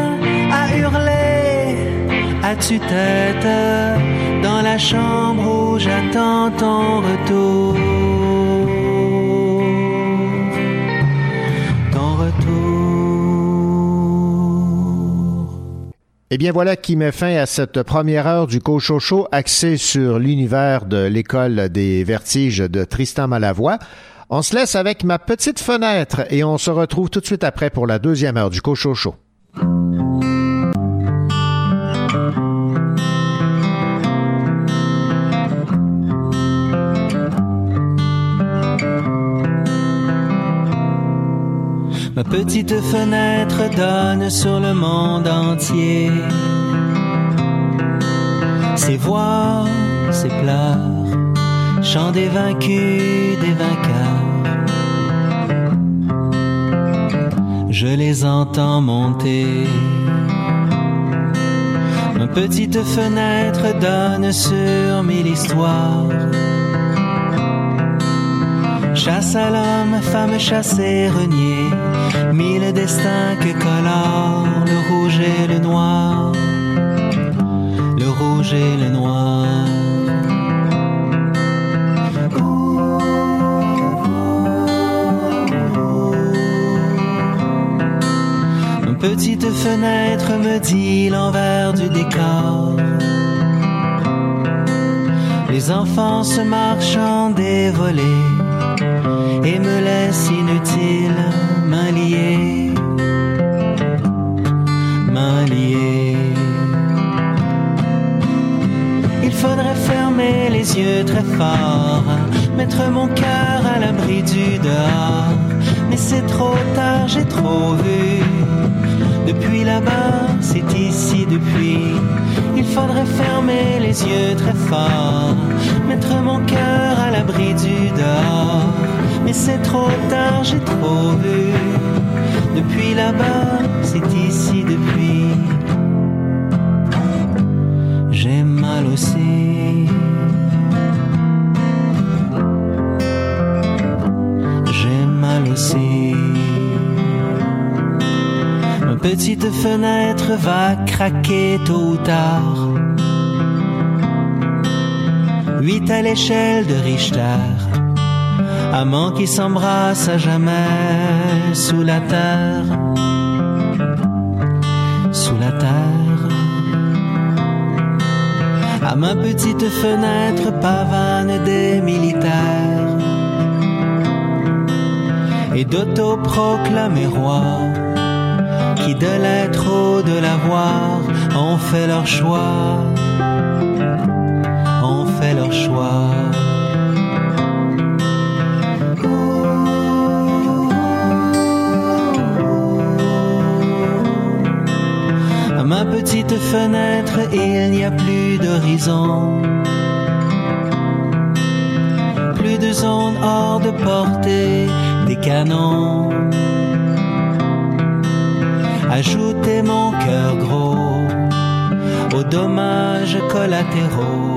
à hurler, as-tu tête dans la chambre où j'attends ton retour? Eh bien voilà qui met fin à cette première heure du Cochocho axée sur l'univers de l'école des vertiges de Tristan Malavoie. On se laisse avec ma petite fenêtre et on se retrouve tout de suite après pour la deuxième heure du Cochocho. Ma petite fenêtre donne sur le monde entier. Ses voix, ses pleurs, chants des vaincus, des vainqueurs. Je les entends monter. Ma petite fenêtre donne sur mille histoires. Chasse à l'homme, femme chassée, reniée, mille destins que colorent le rouge et le noir, le rouge et le noir. Petite fenêtre me dit l'envers du décor. Les enfants se marchant des volets et me laisse inutile main liée, main liée. Il faudrait fermer les yeux très fort, mettre mon cœur à l'abri du dehors. Mais c'est trop tard, j'ai trop vu. Depuis là-bas, c'est ici depuis. Il faudrait fermer les yeux très fort, mettre mon cœur à l'abri du dehors. Mais c'est trop tard, j'ai trop vu. Depuis là-bas, c'est ici depuis. J'ai mal aussi. J'ai mal aussi. Ma petite fenêtre va craquer tôt ou tard. Huit à l'échelle de Richter amants qui s'embrassent à jamais sous la terre, sous la terre. À ma petite fenêtre pavane des militaires et d'autoproclamés rois qui de l'être ou de l'avoir ont fait leur choix, ont fait leur choix. Ma petite fenêtre, il n'y a plus d'horizon. Plus de zone hors de portée des canons. Ajoutez mon cœur gros aux dommages collatéraux. Collatéraux.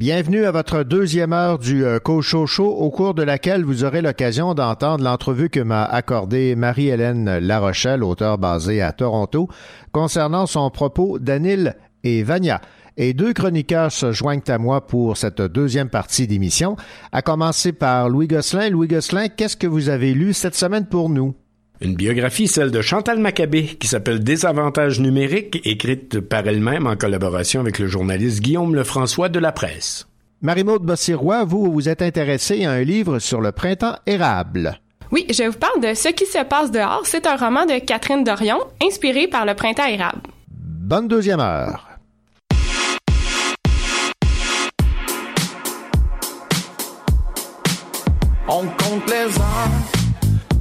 Bienvenue à votre deuxième heure du euh, Cocho Show, au cours de laquelle vous aurez l'occasion d'entendre l'entrevue que m'a accordée Marie-Hélène Larochelle, auteure basée à Toronto, concernant son propos d'Anil et Vania. Et deux chroniqueurs se joignent à moi pour cette deuxième partie d'émission, à commencer par Louis Gosselin. Louis Gosselin, qu'est-ce que vous avez lu cette semaine pour nous? Une biographie, celle de Chantal Maccabé, qui s'appelle Désavantages numériques, écrite par elle-même en collaboration avec le journaliste Guillaume Lefrançois de la presse. Marie-Maude Bossirois, vous vous êtes intéressé à un livre sur le printemps érable. Oui, je vous parle de Ce qui se passe dehors. C'est un roman de Catherine Dorion, inspiré par le printemps érable. Bonne deuxième heure. On compte les heures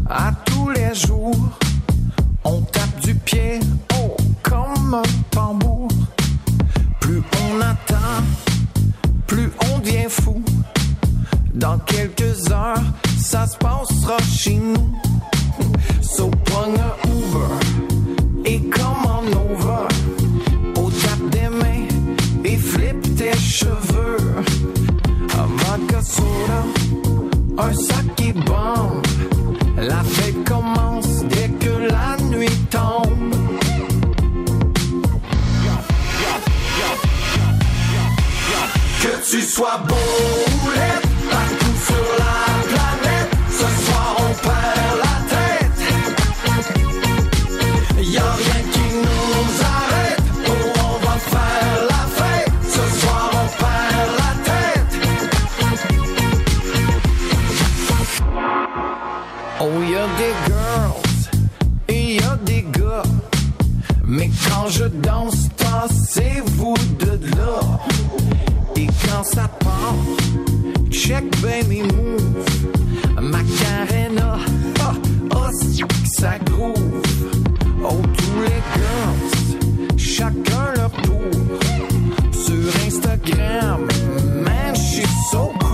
à tous les jours. On tape du pied, oh, comme un tambour. Plus on attend, plus on devient fou. Dans quelques heures, ça se passera chez nous. So prends un Uber et commande over. Au tape des mains et flippe tes cheveux. Un vodka soda, un sac qui bombe. La fête commence dès que la nuit tombe. Que tu sois beau ou laid, Je danse, tassez-vous de là. Et quand ça part, check baby move. Macarena, ah, oh, que ça groove. Oh, tous les girls, chacun leur tour. Sur Instagram, man, je suis so cool.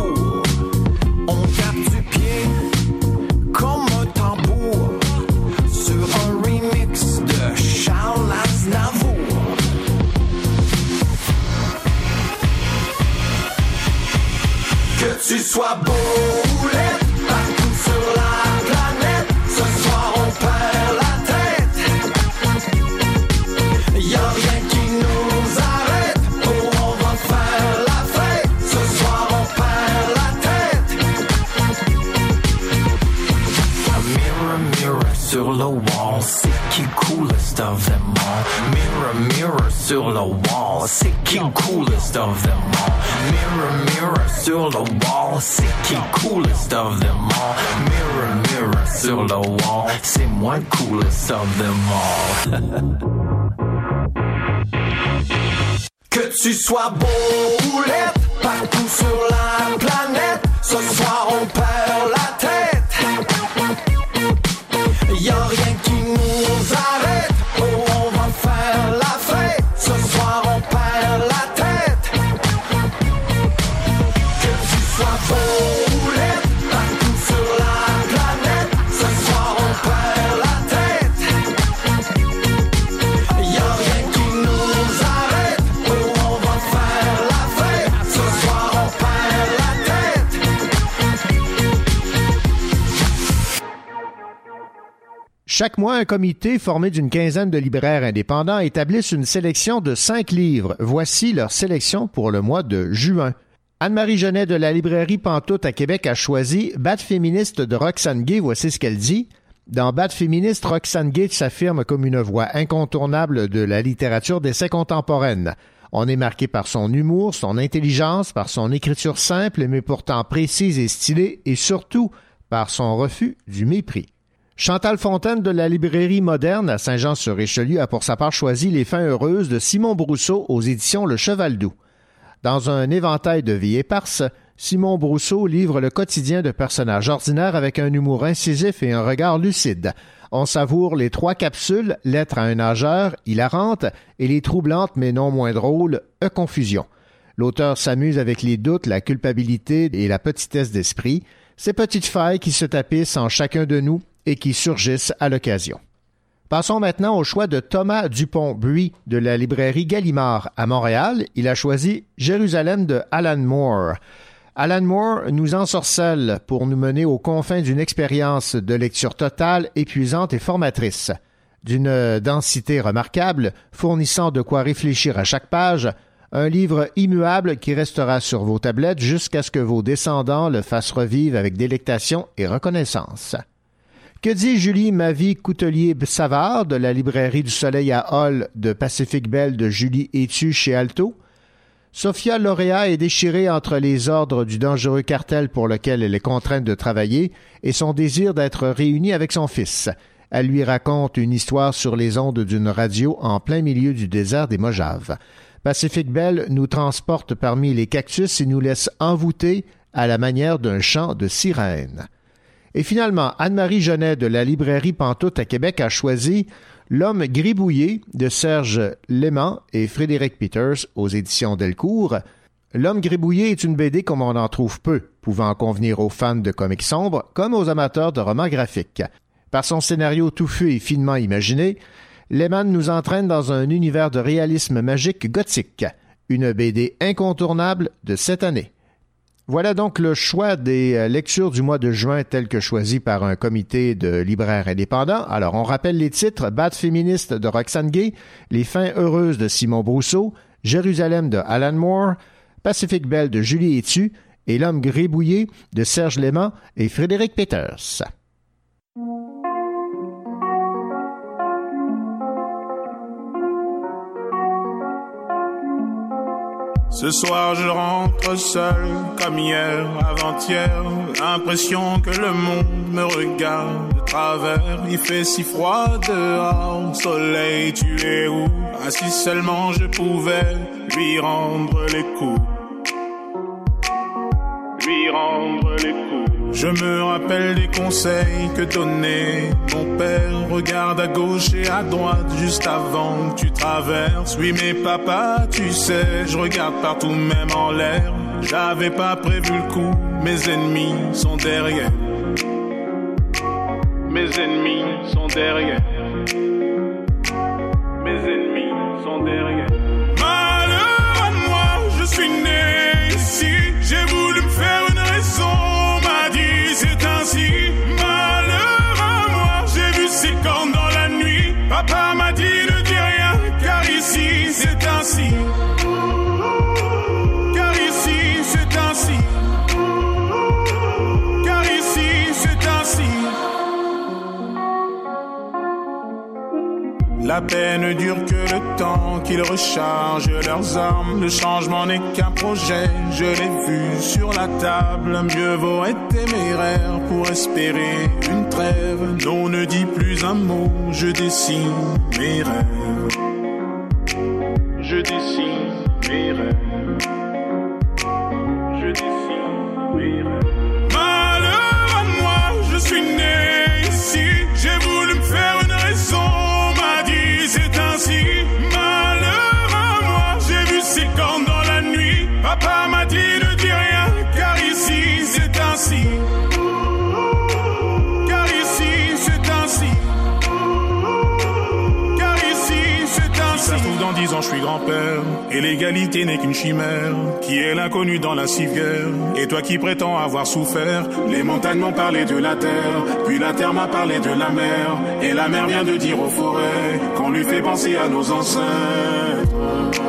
Sois beau coolest of them all. Mirror, mirror sur le wall, c'est qui coolest of them all? Mirror, mirror sur le wall, c'est qui coolest of them all? Mirror, mirror sur le wall, c'est moi le coolest of them all. Que tu sois beau ou partout sur la planète, ce soir on perd la tête. Chaque mois, un comité formé d'une quinzaine de libraires indépendants établissent une sélection de cinq livres. Voici leur sélection pour le mois de juin. Anne-Marie Genet de la librairie Pantoute à Québec a choisi Bad féministe de Roxane Gay. Voici ce qu'elle dit. Dans Bad féministe, Roxane Gay s'affirme comme une voix incontournable de la littérature d'essai contemporaine. On est marqué par son humour, son intelligence, par son écriture simple mais pourtant précise et stylée, et surtout par son refus du mépris. Chantal Fontaine de la librairie moderne à Saint-Jean-sur-Richelieu a pour sa part choisi Les fins heureuses de Simon Brousseau aux éditions Le Cheval Doux. Dans un éventail de vie éparse, Simon Brousseau livre le quotidien de personnages ordinaires avec un humour incisif et un regard lucide. On savoure les trois capsules Lettre à un nageur, hilarante, et les troublantes mais non moins drôles, E confusion. L'auteur s'amuse avec les doutes, la culpabilité et la petitesse d'esprit, ces petites failles qui se tapissent en chacun de nous et qui surgissent à l'occasion. Passons maintenant au choix de Thomas Dupont-Buis de la librairie Gallimard à Montréal. Il a choisi Jérusalem de Alan Moore. Alan Moore nous ensorcelle pour nous mener aux confins d'une expérience de lecture totale, épuisante et formatrice. D'une densité remarquable, fournissant de quoi réfléchir à chaque page, un livre immuable qui restera sur vos tablettes jusqu'à ce que vos descendants le fassent revivre avec délectation et reconnaissance. Que dit Julie Mavie Coutelier-Savard de la librairie du Soleil à Hall de Pacifique Belle de Julie Etu chez Alto? Sophia Lauréat est déchirée entre les ordres du dangereux cartel pour lequel elle est contrainte de travailler et son désir d'être réunie avec son fils. Elle lui raconte une histoire sur les ondes d'une radio en plein milieu du désert des Mojaves. Pacifique Belle nous transporte parmi les cactus et nous laisse envoûter à la manière d'un chant de sirène. Et finalement, Anne-Marie Genet de la librairie Pantoute à Québec a choisi L'homme gribouillé de Serge Léman et Frédéric Peters aux éditions Delcourt. L'homme gribouillé est une BD comme on en trouve peu, pouvant convenir aux fans de comics sombres comme aux amateurs de romans graphiques. Par son scénario touffu et finement imaginé, Lehman nous entraîne dans un univers de réalisme magique gothique, une BD incontournable de cette année. Voilà donc le choix des euh, lectures du mois de juin tel que choisi par un comité de libraires indépendants. Alors, on rappelle les titres Bad féministe de Roxane Gay, Les fins heureuses de Simon Brousseau, Jérusalem de Alan Moore, Pacific Belle de Julie Etu et L'homme grébouillé de Serge Léman et Frédéric Peters. Ce soir je rentre seul comme hier, avant-hier. L'impression que le monde me regarde de travers. Il fait si froid dehors, soleil tu es où? Ah si seulement je pouvais lui rendre les coups. Lui rendre les coups. Je me rappelle des conseils que donnait mon père. Regarde à gauche et à droite juste avant que tu traverses. Oui, mais papa, tu sais, je regarde partout, même en l'air. J'avais pas prévu le coup, mes ennemis sont derrière. Mes ennemis sont derrière. Mes ennemis sont derrière. Malheur à moi, je suis né La peine dure que le temps qu'ils rechargent leurs armes. Le changement n'est qu'un projet, je l'ai vu sur la table. Mieux vaut être téméraire pour espérer une trêve. Non, ne dis plus un mot, je dessine mes rêves. Je dessine mes rêves. Je suis grand-père. Et l'égalité n'est qu'une chimère, qui est l'inconnu dans la civière. Et toi qui prétends avoir souffert, les montagnes m'ont parlé de la terre, puis la terre m'a parlé de la mer. Et la mer vient de dire aux forêts qu'on lui fait penser à nos ancêtres.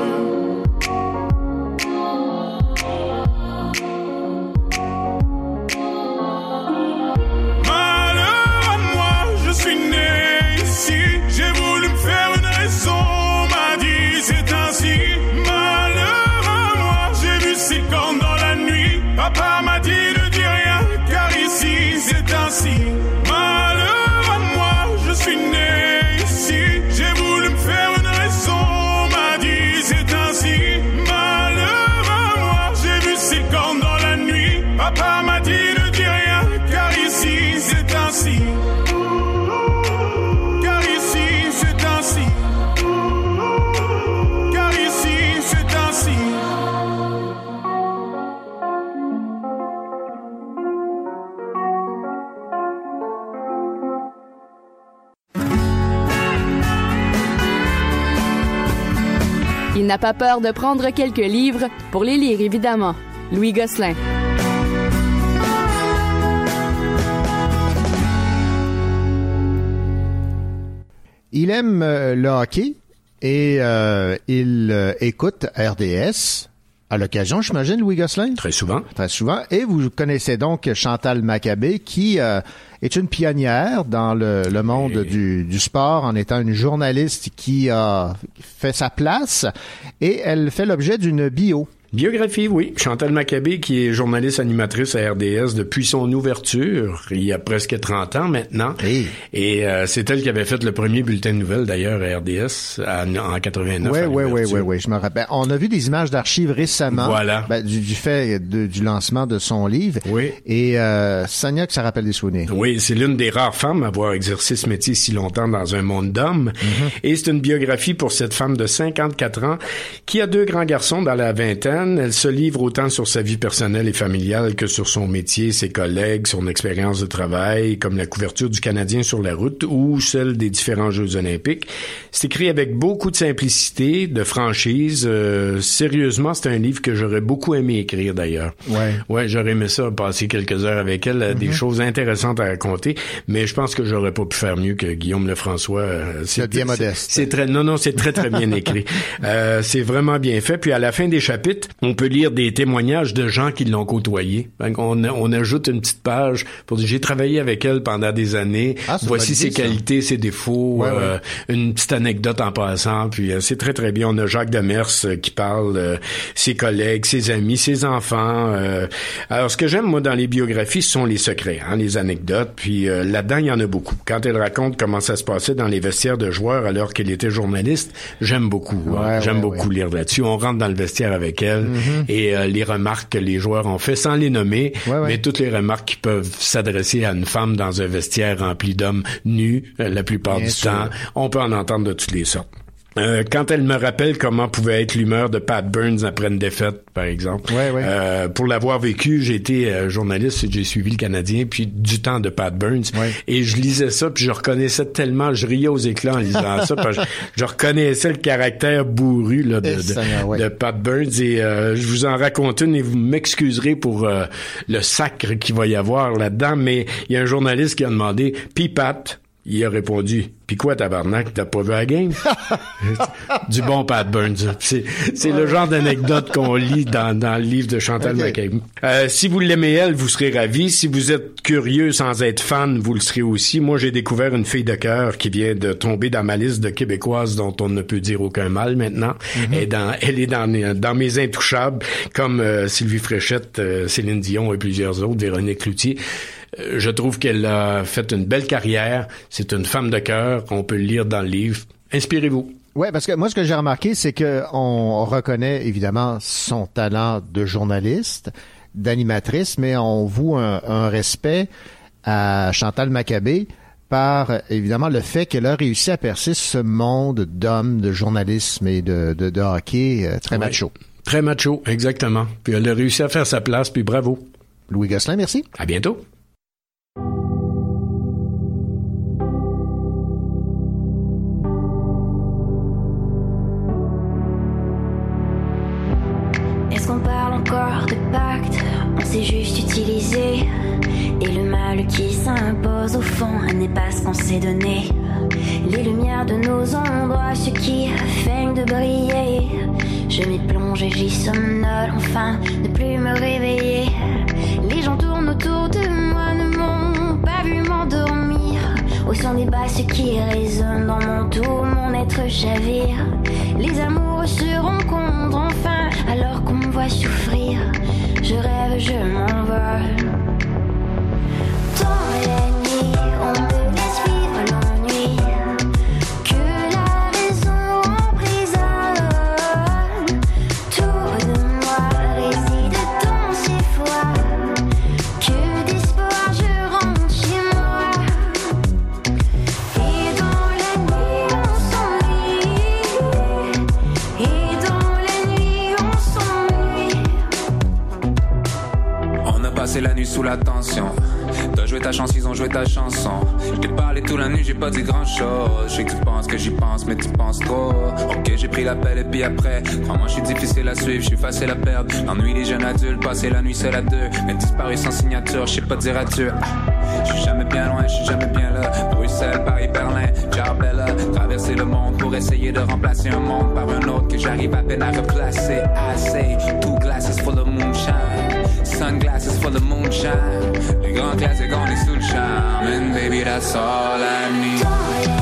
Il n'a pas peur de prendre quelques livres pour les lire, évidemment. Louis Gosselin. Il aime euh, le hockey et euh, il euh, écoute RDS à l'occasion, j'imagine, Louis Gosselin? Très souvent. Très souvent. Et vous connaissez donc Chantal Maccabé, qui euh, est une pionnière dans le, le monde du, du sport en étant une journaliste qui a fait sa place et elle fait l'objet d'une bio. Biographie, oui. Chantal Maccabé, qui est journaliste animatrice à RDS depuis son ouverture, il y a presque 30 ans maintenant. Hey. Et euh, c'est elle qui avait fait le premier bulletin de nouvelles, d'ailleurs, à RDS, à- en 89. Oui, oui, oui, oui, oui, je me rappelle. On a vu des images d'archives récemment. Voilà. ben, du, du fait de- du lancement de son livre. Oui. Et euh, Sonia, que ça rappelle des souvenirs. Oui, c'est l'une des rares femmes à avoir exercé ce métier si longtemps dans un monde d'hommes. Et c'est une biographie pour cette femme de 54 ans qui a deux grands garçons dans la vingtaine. Elle se livre autant sur sa vie personnelle et familiale que sur son métier, ses collègues, son expérience de travail, comme la couverture du Canadien sur la route ou celle des différents Jeux olympiques. C'est écrit avec beaucoup de simplicité, de franchise. Euh, sérieusement, c'est un livre que j'aurais beaucoup aimé écrire d'ailleurs. Ouais. Ouais, j'aurais aimé ça, passer quelques heures avec elle, euh, des choses intéressantes à raconter, mais je pense que j'aurais pas pu faire mieux que Guillaume Lefrançois. euh, C'est bien modeste. C'est très, non, non, c'est très, très bien écrit. Euh, c'est vraiment bien fait. Puis à la fin des chapitres, on peut lire des témoignages de gens qui l'ont côtoyé. on, on ajoute une petite page pour dire, j'ai travaillé avec elle pendant des années. Ah, Voici ses idée, qualités, ses défauts, Ouais, euh, une petite anecdote en passant. Puis euh, c'est très, très bien. On a Jacques Demers euh, qui parle, euh, ses collègues, ses amis, ses enfants. euh. Alors, ce que j'aime, moi, dans les biographies, ce sont les secrets, hein, les anecdotes. Puis euh, là-dedans, il y en a beaucoup. Quand elle raconte comment ça se passait dans les vestiaires de joueurs alors qu'elle était journaliste, j'aime beaucoup. hein. Ouais, j'aime beaucoup lire là-dessus. On rentre dans le vestiaire avec elle Mhm. et euh, les remarques que les joueurs ont fait, sans les nommer, Ouais, ouais. mais toutes les remarques qui peuvent s'adresser à une femme dans un vestiaire rempli d'hommes nus, euh, la plupart Bien du sûr. temps, on peut en entendre de toutes les sortes. Euh, quand elle me rappelle comment pouvait être l'humeur de Pat Burns après une défaite, par exemple. Ouais, ouais. Euh, pour l'avoir vécu, j'ai été euh, journaliste et j'ai suivi le Canadien puis du temps de Pat Burns. Ouais. Et je lisais ça puis je reconnaissais tellement, je riais aux éclats en lisant ça parce que je, je reconnaissais le caractère bourru là, de, Eh, de, de Pat Burns et euh, je vous en raconte une et vous m'excuserez pour euh, le sacre qu'il va y avoir là-dedans, mais il y a un journaliste qui a demandé, puis Pat, il a répondu, puis quoi tabarnak, t'as pas vu la game? du bon Pat Burns. C'est, c'est le genre d'anecdote qu'on lit dans, dans le livre de Chantal Ok. Macabé. Euh, si vous l'aimez elle, vous serez ravi. Si vous êtes curieux sans être fan, vous le serez aussi. Moi, j'ai découvert une fille de cœur qui vient de tomber dans ma liste de québécoises dont on ne peut dire aucun mal maintenant. Elle est dans, elle est dans, dans mes intouchables, comme euh, Sylvie Fréchette, euh, Céline Dion et plusieurs autres, Véronique Cloutier. Euh, Je trouve qu'elle a fait une belle carrière. C'est une femme de cœur. On peut le lire dans le livre. Inspirez-vous. Ouais, parce que moi, ce que j'ai remarqué, c'est que on reconnaît évidemment son talent de journaliste, d'animatrice, mais on voue un, un respect à Chantal Maccabé par évidemment le fait qu'elle a réussi à percer ce monde d'hommes, de journalisme et de, de, de hockey euh, très macho. Très macho, exactement. Puis elle a réussi à faire sa place, puis bravo. Louis Gosselin, merci. À bientôt. Enfin, ne plus me réveiller. Les gens tournent autour de moi, ne m'ont pas vu m'endormir. Au son des basses qui résonnent dans mon tout, mon être chavire. Les amours se rencontrent enfin, alors qu'on me voit souffrir. Je rêve, je m'envole. Dans sous. T'as joué ta chance, ils ont joué ta chanson. Je t'ai parlé toute la nuit, j'ai pas dit grand chose. Je sais que tu penses que j'y pense, mais tu penses trop. Ok, j'ai pris l'appel et puis après. Crois-moi, je suis difficile à suivre, je suis facile à perdre. L'ennui des jeunes adultes, passer la nuit seul à deux. Mais disparu sans signature, je sais pas dire adieu. Je suis jamais bien loin, je suis jamais bien là. Bruxelles, Paris, Berlin, Jarbella. Traverser le monde pour essayer de remplacer un monde par un autre que j'arrive à peine à replacer. I say, two glasses full of moonshine. Sunglasses full of moonshine. Les grands classiques, on est sous le charme. And baby, that's all I need.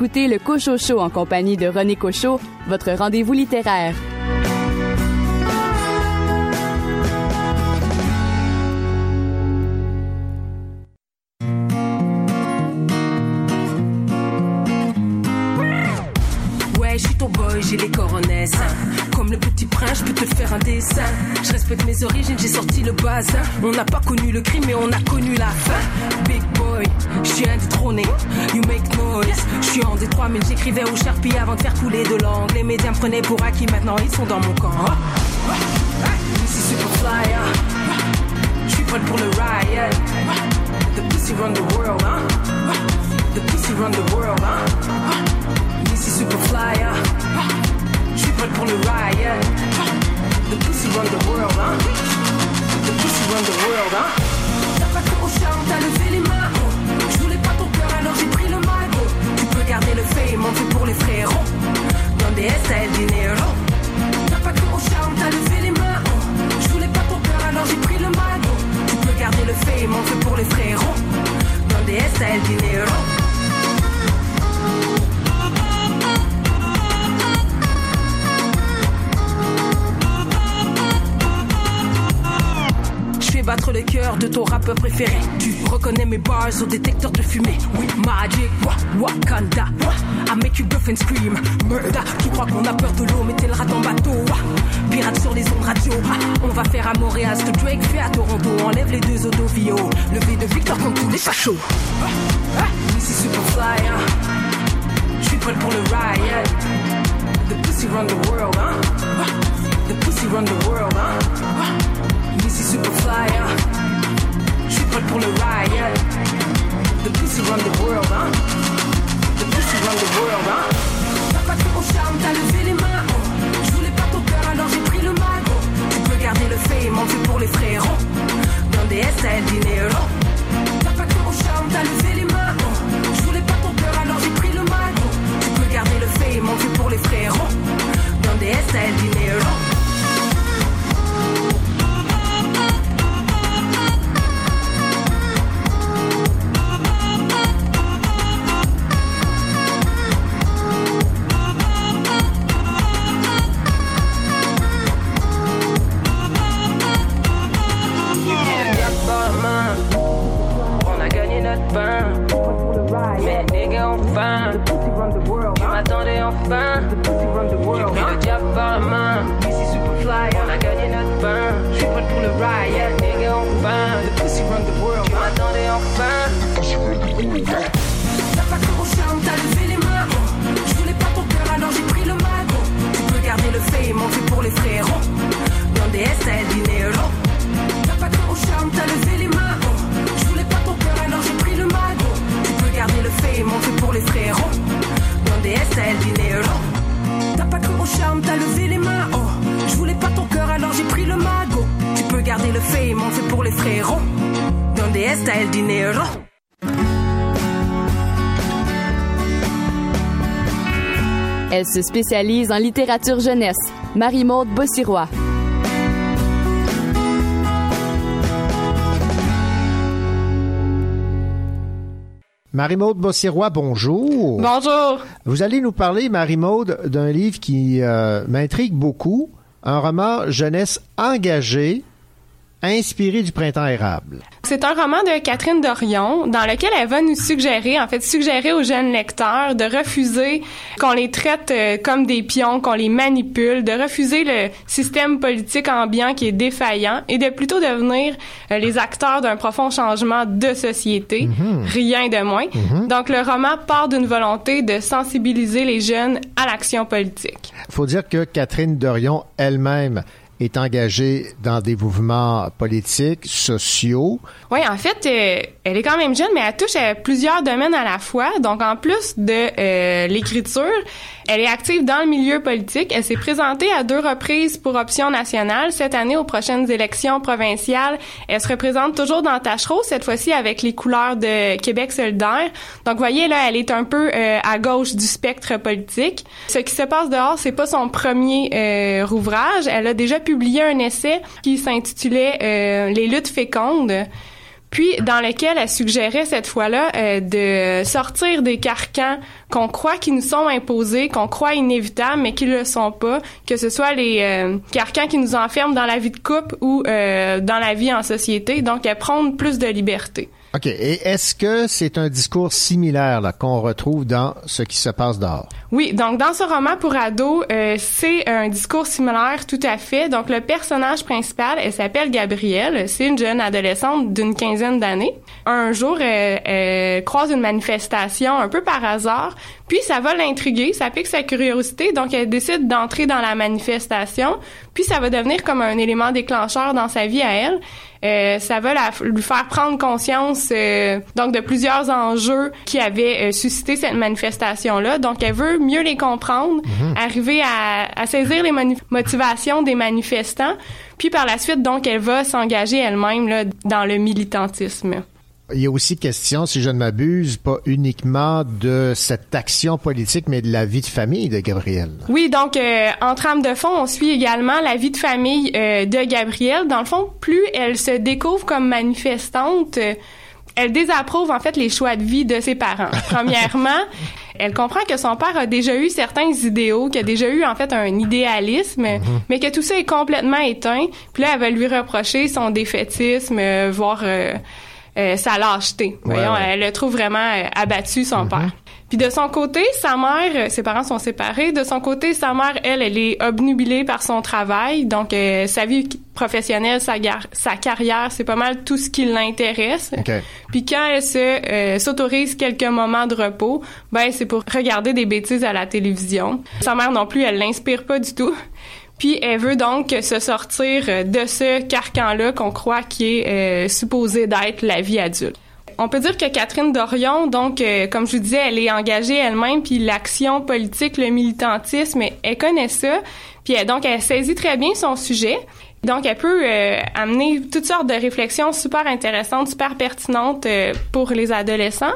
Écoutez le Cocho Show en compagnie de René Cocho, votre rendez-vous littéraire. Ouais, je suis ton boy, j'ai les coronesses. Comme le petit prince, je peux te faire un dessin. Je respecte mes origines, j'ai sorti le bazin. On n'a pas connu avant de faire couler de langue. Les médias me prenaient pour acquis, maintenant ils sont dans mon camp. Ici super flyer. Je suis prêt pour le riot. The pussy run the world, hein. The pussy run the world, hein. Ici super flyer. Je suis prêt pour le riot. The pussy run the world, hein. The pussy run the world, hein. Cœur de ton rappeur préféré. Tu reconnais mes bars au détecteur de fumée. Oui, Magic, wa, Wakanda. wa. I make you girlfriend scream. Murder. Tu crois qu'on a peur de l'eau, mais t'es le rat en bateau. Pirate sur les ondes radio. On va faire à Montréal ce que Drake fait à Toronto. Enlève les deux Odovio. Levé de victoire comme tous les fachos. Ah, ah, Ici super fly, hein. Je suis prêt pour le riot. The pussy run the world, hein. Ah, The pussy run the world, hein. Ah, Ici super fly, hein pour le riot. The pussy run the world, hein. The pussy run the world, hein. T'as pas cru au charme, t'as levé les mains. Oh. Je voulais pas ton cœur, alors j'ai pris le mal. Oh. Tu peux garder le fait, m'en pour les frérots. Dans des S, à T'as pas cru au charme, t'as levé les mains. Oh. Je voulais pas ton cœur, alors j'ai pris le mal. Oh. Tu peux garder le fait, m'en pour les frérots. Dans des S. El dinero? Elle se spécialise en littérature jeunesse. Marie-Maude Bossirois. Marie-Maude Bossirois, bonjour. Bonjour. Vous allez nous parler, Marie-Maude, d'un livre qui euh, m'intrigue beaucoup, un roman jeunesse engagé, inspiré du printemps érable. C'est un roman de Catherine Dorion dans lequel elle va nous suggérer, en fait, suggérer aux jeunes lecteurs de refuser qu'on les traite euh, comme des pions, qu'on les manipule, de refuser le système politique ambiant qui est défaillant et de plutôt devenir euh, les acteurs d'un profond changement de société, Mhm. rien de moins. Mhm. Donc le roman part d'une volonté de sensibiliser les jeunes à l'action politique. faut dire que Catherine Dorion elle-même est engagée dans des mouvements politiques, sociaux. Oui, en fait, euh, elle est quand même jeune, mais elle touche à plusieurs domaines à la fois. Donc, en plus de euh, l'écriture, elle est active dans le milieu politique. Elle s'est présentée à deux reprises pour Option nationale. Cette année, aux prochaines élections provinciales, elle se représente toujours dans Tachereau, cette fois-ci avec les couleurs de Québec solidaire. Donc, voyez, là, elle est un peu euh, à gauche du spectre politique. Ce qui se passe dehors, c'est pas son premier ouvrage. Elle a déjà publié un essai qui s'intitulait euh, Les luttes fécondes puis dans lequel elle suggérait cette fois-là euh, de sortir des carcans qu'on croit qui nous sont imposés, qu'on croit inévitables, mais qui ne le sont pas, que ce soit les euh, carcans qui nous enferment dans la vie de couple ou euh, dans la vie en société, donc elle prône plus de liberté. OK. Et est-ce que c'est un discours similaire qu'on retrouve dans ce qui se passe dehors? Oui, donc dans ce roman pour ados, euh, c'est un discours similaire tout à fait. Donc le personnage principal, elle s'appelle Gabrielle. C'est une jeune adolescente d'une quinzaine d'années. Un jour, elle croise une manifestation un peu par hasard, puis ça va l'intriguer, ça pique sa curiosité, donc elle décide d'entrer dans la manifestation, puis ça va devenir comme un élément déclencheur dans sa vie à elle. Euh, ça va la- lui faire prendre conscience euh, donc de plusieurs enjeux qui avaient euh, suscité cette manifestation-là. Donc, elle veut mieux les comprendre, Mhm. arriver à, à saisir les motivations des manifestants. Puis par la suite, donc, elle va s'engager elle-même là, dans le militantisme. Il y a aussi question, si je ne m'abuse, pas uniquement de cette action politique, mais de la vie de famille de Gabriel. Oui, donc euh, en trame de fond, on suit également la vie de famille euh, de Gabrielle. Dans le fond, plus elle se découvre comme manifestante, euh, elle désapprouve en fait les choix de vie de ses parents. Premièrement, elle comprend que son père a déjà eu certains idéaux, qu'il a déjà eu en fait un idéalisme, mais que tout ça est complètement éteint. Puis là, elle va lui reprocher son défaitisme, voire euh, sa lâcheté. Ouais, Voyons, ouais. elle a trouve vraiment euh, abattu son père. Puis de son côté, sa mère, euh, ses parents sont séparés. De son côté, sa mère, elle, elle est obnubilée par son travail. Donc, euh, sa vie professionnelle, sa, carrière, c'est pas mal tout ce qui l'intéresse. OK. Puis quand elle se euh, s'autorise quelques moments de repos, ben c'est pour regarder des bêtises à la télévision. Sa mère non plus, elle l'inspire pas du tout. Puis elle veut donc se sortir euh, de ce carcan-là qu'on croit qui est euh, supposé d'être la vie adulte. On peut dire que Catherine Dorion, donc, euh, comme je vous disais, elle est engagée elle-même, puis l'action politique, le militantisme, elle connaît ça, puis elle, donc elle saisit très bien son sujet. Donc, elle peut euh, amener toutes sortes de réflexions super intéressantes, super pertinentes euh, pour les adolescents.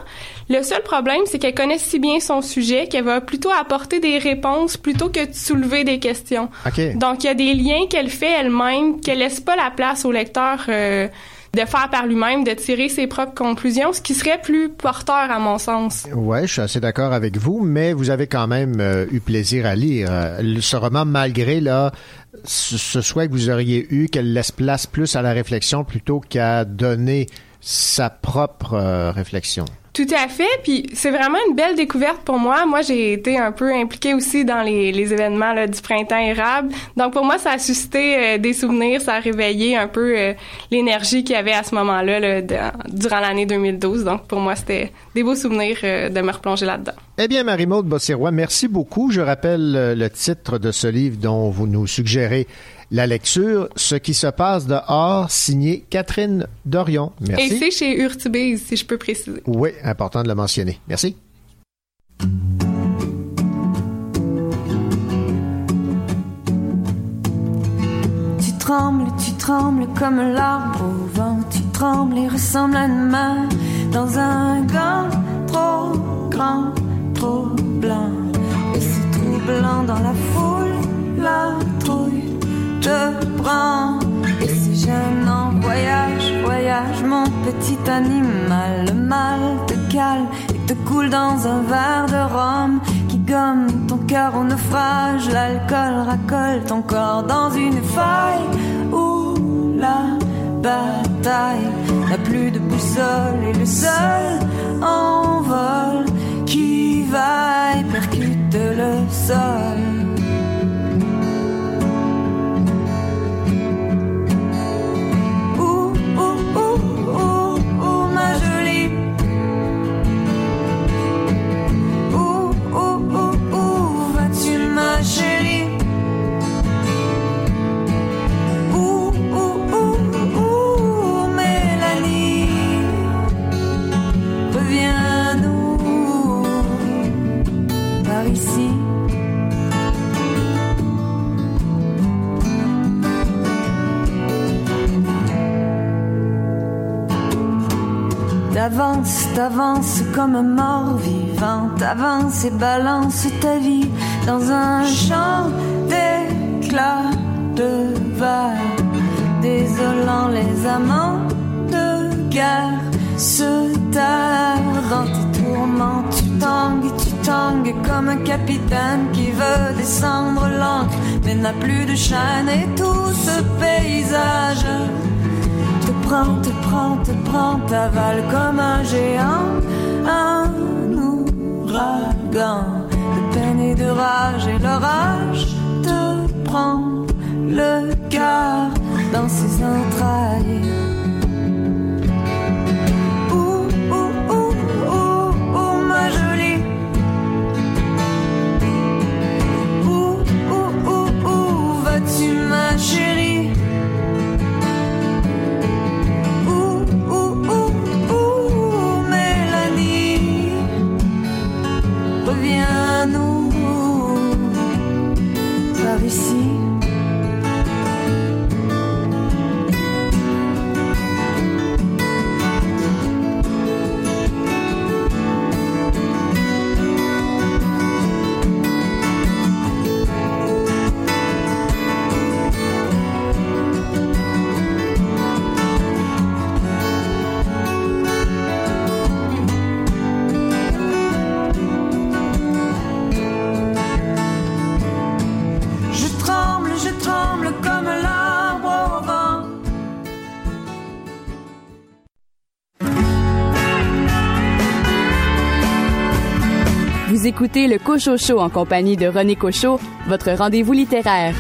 Le seul problème, c'est qu'elle connaît si bien son sujet qu'elle va plutôt apporter des réponses plutôt que de soulever des questions. Donc, il y a des liens qu'elle fait elle-même, qu'elle laisse pas la place au lecteur euh, de faire par lui-même, de tirer ses propres conclusions, ce qui serait plus porteur à mon sens. Ouais, je suis assez d'accord avec vous, mais vous avez quand même euh, eu plaisir à lire euh, ce roman, malgré là ce, ce souhait que vous auriez eu qu'elle laisse place plus à la réflexion plutôt qu'à donner sa propre euh, réflexion. Tout à fait. Puis c'est vraiment une belle découverte pour moi. Moi, j'ai été un peu impliquée aussi dans les, événements du printemps érable. Donc pour moi, ça a suscité euh, des souvenirs, ça a réveillé un peu euh, l'énergie qu'il y avait à ce moment-là là, durant l'année 2012. Donc pour moi, c'était des beaux souvenirs euh, de me replonger là-dedans. Eh bien, Marie-Maude Bossirois, merci beaucoup. Je rappelle le titre de ce livre dont vous nous suggérez la lecture Ce qui se passe dehors, signé Catherine Dorion. Merci. Et c'est chez Urtubise, si je peux préciser. Oui, important de le mentionner. Merci. Tu trembles, tu trembles comme l'arbre au vent. Tu trembles et ressembles à une main dans un gant trop grand, trop blanc. Et c'est troublant dans la foule, la trouille te prends. Et c'est gênant, voyage, voyage, mon petit animal. Le mal te cale et te coule dans un verre de rhum qui gomme ton cœur au naufrage. L'alcool racole ton corps dans une faille où la bataille n'a plus de boussole et le seul envol qui va percute le sol. T'avances, t'avances comme mort vivant. T'avances et balance ta vie dans un champ d'éclats de verre. Désolant les amants de guerre se taire dans tes tourments. Tu tangues tu tangues comme un capitaine qui veut descendre l'encre mais n'a plus de chaîne et tout ce paysage prends, te prends, te prends, t'avale comme un géant, un ouragan. De peine et de rage, et l'orage te prend le cœur dans ses entrailles. Écoutez le Cocho Show en compagnie de René Cocho, votre rendez-vous littéraire.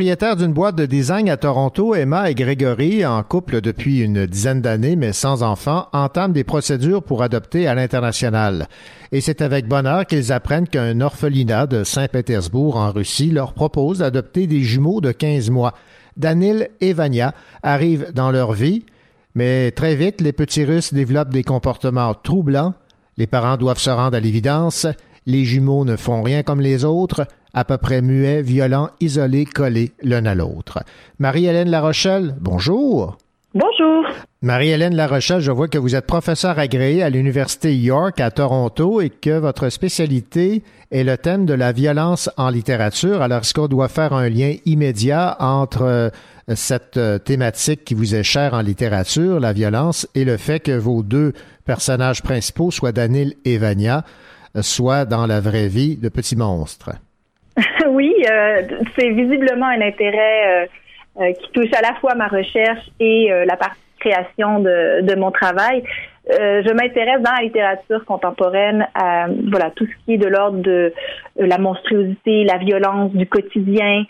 Propriétaire d'une boîte de design à Toronto, Emma et Grégory, en couple depuis une dizaine d'années mais sans enfants, entament des procédures pour adopter à l'international. Et c'est avec bonheur qu'ils apprennent qu'un orphelinat de Saint-Pétersbourg en Russie leur propose d'adopter des jumeaux de 15 mois. Danil et Vania arrivent dans leur vie, mais très vite, les petits Russes développent des comportements troublants. Les parents doivent se rendre à l'évidence. Les jumeaux ne font rien comme les autres à peu près muets, violents, isolés, collés l'un à l'autre. Marie-Hélène Larochelle, bonjour. Bonjour. Marie-Hélène Larochelle, je vois que vous êtes professeure agréée à l'Université York à Toronto et que votre spécialité est le thème de la violence en littérature. Alors, est-ce qu'on doit faire un lien immédiat entre euh, cette euh, thématique qui vous est chère en littérature, la violence, et le fait que vos deux personnages principaux, soit Danil et Vania, soient dans la vraie vie de petits monstres? oui, euh, c'est visiblement un intérêt euh, euh, qui touche à la fois ma recherche et la partie création de, de mon travail. je m'intéresse dans la littérature contemporaine à voilà tout ce qui est de l'ordre de la monstruosité, la violence du quotidien,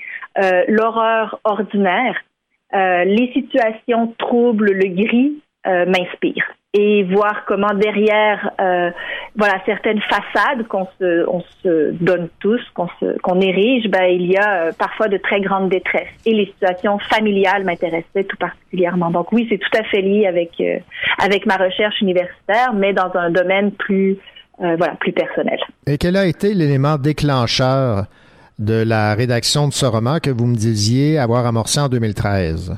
l'horreur ordinaire, les situations troubles, le gris m'inspirent et voir comment derrière euh, voilà certaines façades qu'on se on se donne tous qu'on se qu'on érige ben il y a euh, parfois de très grandes détresses. Et les situations familiales m'intéressaient tout particulièrement. Donc oui c'est tout à fait lié avec euh, avec ma recherche universitaire mais dans un domaine plus voilà plus personnel. Et quel a été l'élément déclencheur de la rédaction de ce roman que vous me disiez avoir amorcé en 2013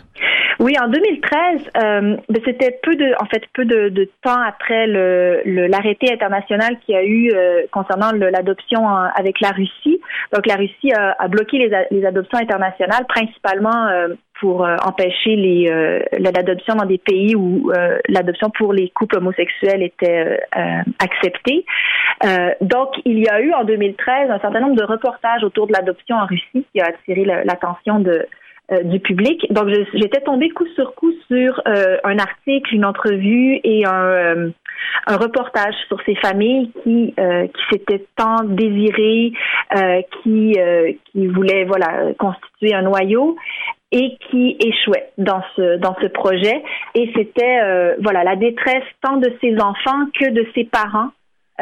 oui, en 2013, euh, ben, c'était peu de, en fait, peu de, de temps après le, l'arrêté international qui a eu euh, concernant l'adoption avec la Russie. Donc, la Russie a, a bloqué les, les, adoptions internationales, principalement euh, pour euh, empêcher les, l'adoption dans des pays où l'adoption pour les couples homosexuels était acceptée. donc, il y a eu en 2013 un certain nombre de reportages autour de l'adoption en Russie qui a attiré l'attention de euh, du public. Donc, j'étais tombée coup sur coup sur euh, un article, une entrevue et un, euh, un reportage sur ces familles qui qui s'étaient tant désirées, qui qui voulaient voilà constituer un noyau et qui échouaient dans ce dans ce projet. Et c'était voilà la détresse tant de ces enfants que de ses parents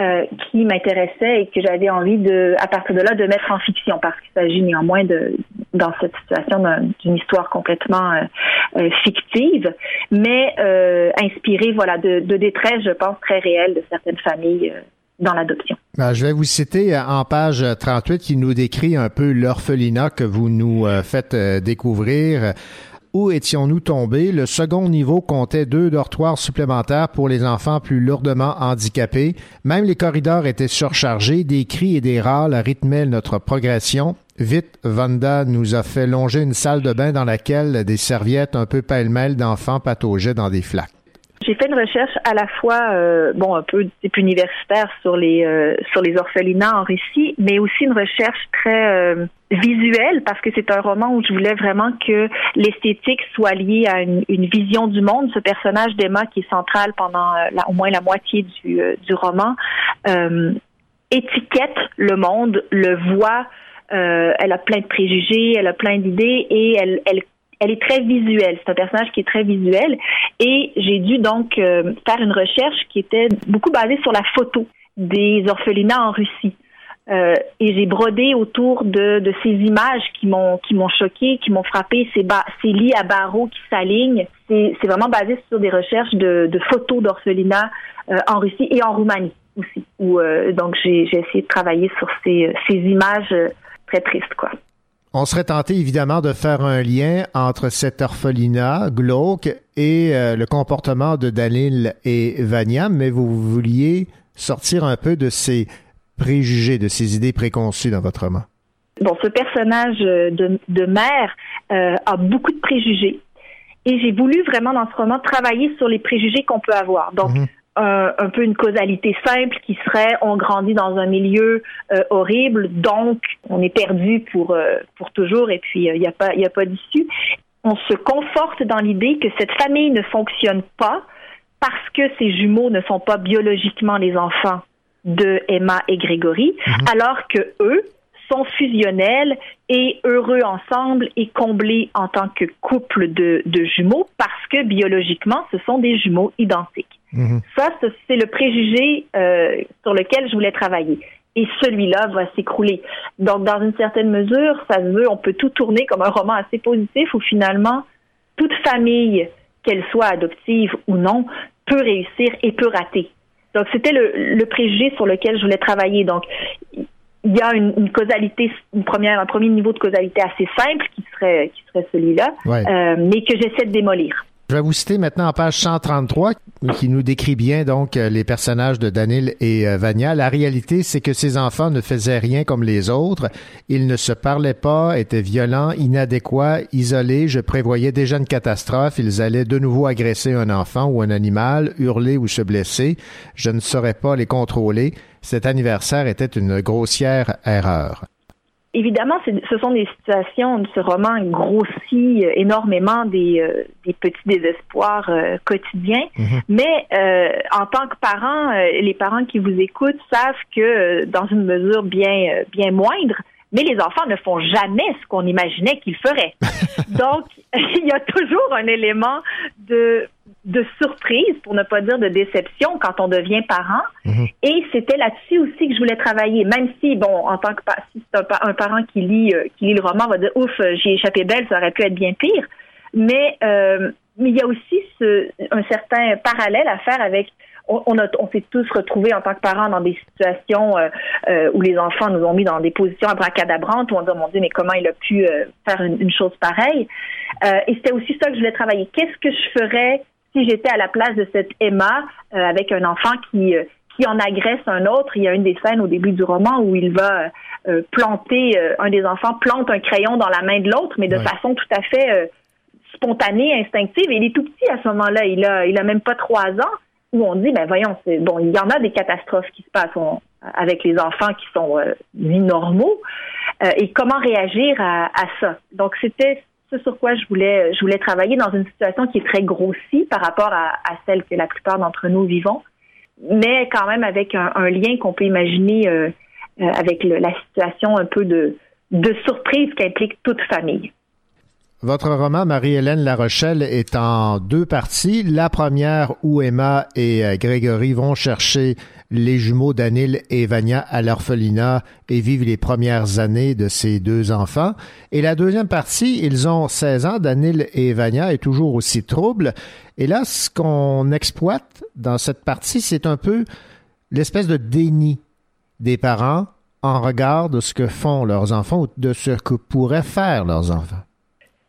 euh, qui m'intéressait et que j'avais envie de, à partir de là, de mettre en fiction parce qu'il s'agit néanmoins de, dans cette situation d'une histoire complètement euh, euh, fictive, mais inspirée, voilà, de, de, détresse, je pense, très réelle de certaines familles dans l'adoption. Ben, je vais vous citer en page 38 qui nous décrit un peu l'orphelinat que vous nous faites découvrir. Où étions-nous tombés? Le second niveau comptait deux dortoirs supplémentaires pour les enfants plus lourdement handicapés. Même les corridors étaient surchargés. Des cris et des râles rythmaient notre progression. Vite, Vanda nous a fait longer une salle de bain dans laquelle des serviettes un peu pêle-mêle d'enfants pataugeaient dans des flaques. J'ai fait une recherche à la fois, euh, bon, un peu type universitaire sur les euh, sur les orphelinats en Russie, mais aussi une recherche très euh, visuelle parce que c'est un roman où je voulais vraiment que l'esthétique soit liée à une, une, vision du monde. Ce personnage d'Emma qui est central pendant la, au moins la moitié du du roman étiquette le monde, le voit. elle a plein de préjugés, elle a plein d'idées et elle, elle elle est très visuelle. C'est un personnage qui est très visuel. Et j'ai dû donc euh, faire une recherche qui était beaucoup basée sur la photo des orphelinats en Russie. Euh, et j'ai brodé autour de, de ces images qui m'ont qui m'ont choqué, qui m'ont frappé, ces, ces lits à barreaux qui s'alignent. C'est, vraiment basé sur des recherches de, de photos d'orphelinats euh, en Russie et en Roumanie aussi. Où, donc j'ai, essayé de travailler sur ces, ces images très tristes, quoi. On serait tenté évidemment de faire un lien entre cet orphelinat glauque et euh, le comportement de Dalil et Vania, mais vous vouliez sortir un peu de ces préjugés, de ces idées préconçues dans votre roman. Bon, ce personnage de, de mère euh, a beaucoup de préjugés. Et j'ai voulu vraiment dans ce roman travailler sur les préjugés qu'on peut avoir. Donc, mhm un, peu une causalité simple qui serait on grandit dans un milieu euh, horrible, donc on est perdu pour euh, pour toujours et puis il euh, n'y a pas il a pas d'issue. On se conforte dans l'idée que cette famille ne fonctionne pas parce que ces jumeaux ne sont pas biologiquement les enfants de Emma et Grégory, mhm. alors que eux sont fusionnels et heureux ensemble et comblés en tant que couple de, de jumeaux parce que biologiquement, ce sont des jumeaux identiques. Mhm. Ça, ce- c'est le préjugé euh, sur lequel je voulais travailler. Et celui-là va s'écrouler. Donc, dans une certaine mesure, ça se veut, on peut tout tourner comme un roman assez positif où finalement, toute famille, qu'elle soit adoptive ou non, peut réussir et peut rater. Donc, c'était le, le préjugé sur lequel je voulais travailler. Donc, il y a une, une causalité, une première, un premier niveau de causalité assez simple qui serait, qui serait celui-là, Ouais. euh, mais que j'essaie de démolir. Je vais vous citer maintenant en page 133 qui nous décrit bien donc euh, les personnages de Danil et euh, Vania. La réalité, c'est que ces enfants ne faisaient rien comme les autres. Ils ne se parlaient pas, étaient violents, inadéquats, isolés. Je prévoyais déjà une catastrophe. Ils allaient de nouveau agresser un enfant ou un animal, hurler ou se blesser. Je ne saurais pas les contrôler. Cet anniversaire était une grossière erreur. Évidemment, ce sont des situations, ce roman grossit euh, énormément des, euh, des petits désespoirs euh, quotidiens, mais euh, en tant que parents, les parents qui vous écoutent savent que dans une mesure bien, bien moindre, mais les enfants ne font jamais ce qu'on imaginait qu'ils feraient. Donc, il y a toujours un élément de, de surprise, pour ne pas dire de déception, quand on devient parent. Et c'était là-dessus aussi que je voulais travailler, même si, bon, en tant que si c'est un, un parent qui lit, euh, qui lit le roman, va dire ouf, euh, j'ai échappé belle, ça aurait pu être bien pire. Mais euh, mais il y a aussi ce, un certain parallèle à faire avec. On, a- on s'est tous retrouvés en tant que parents dans des situations euh, euh, où les enfants nous ont mis dans des positions abracadabrantes où on dit oh mon Dieu mais comment il a pu euh, faire une, une chose pareille. Euh, et c'était aussi ça que je voulais travailler. Qu'est-ce que je ferais si j'étais à la place de cette Emma euh, avec un enfant qui euh, qui en agresse un autre. Il y a une des scènes au début du roman où il va euh, planter, euh, un des enfants plante un crayon dans la main de l'autre, mais de Ouais. façon tout à fait euh, spontanée, instinctive. Et il est tout petit à ce moment-là. Il a, il a même pas trois ans. Où on dit, ben voyons, c'est bon, il y en a des catastrophes qui se passent on- avec les enfants qui sont euh, normaux. Euh, et comment réagir à, à ça? Donc c'était sur quoi je voulais, je voulais travailler dans une situation qui est très grossie par rapport à, celle que la plupart d'entre nous vivons mais quand même avec un, lien qu'on peut imaginer euh, euh, avec la situation un peu de, de surprise qu'implique toute famille. Votre roman, Marie-Hélène La Rochelle, est en deux parties. La première où Emma et euh, Grégory vont chercher les jumeaux Danil et Vania à l'orphelinat et vivent les premières années de ces deux enfants. Et la deuxième partie, ils ont 16 ans, Danil et Vania est toujours aussi trouble. Et là, ce qu'on exploite dans cette partie, c'est un peu l'espèce de déni des parents en regard de ce que font leurs enfants ou de ce que pourraient faire leurs enfants.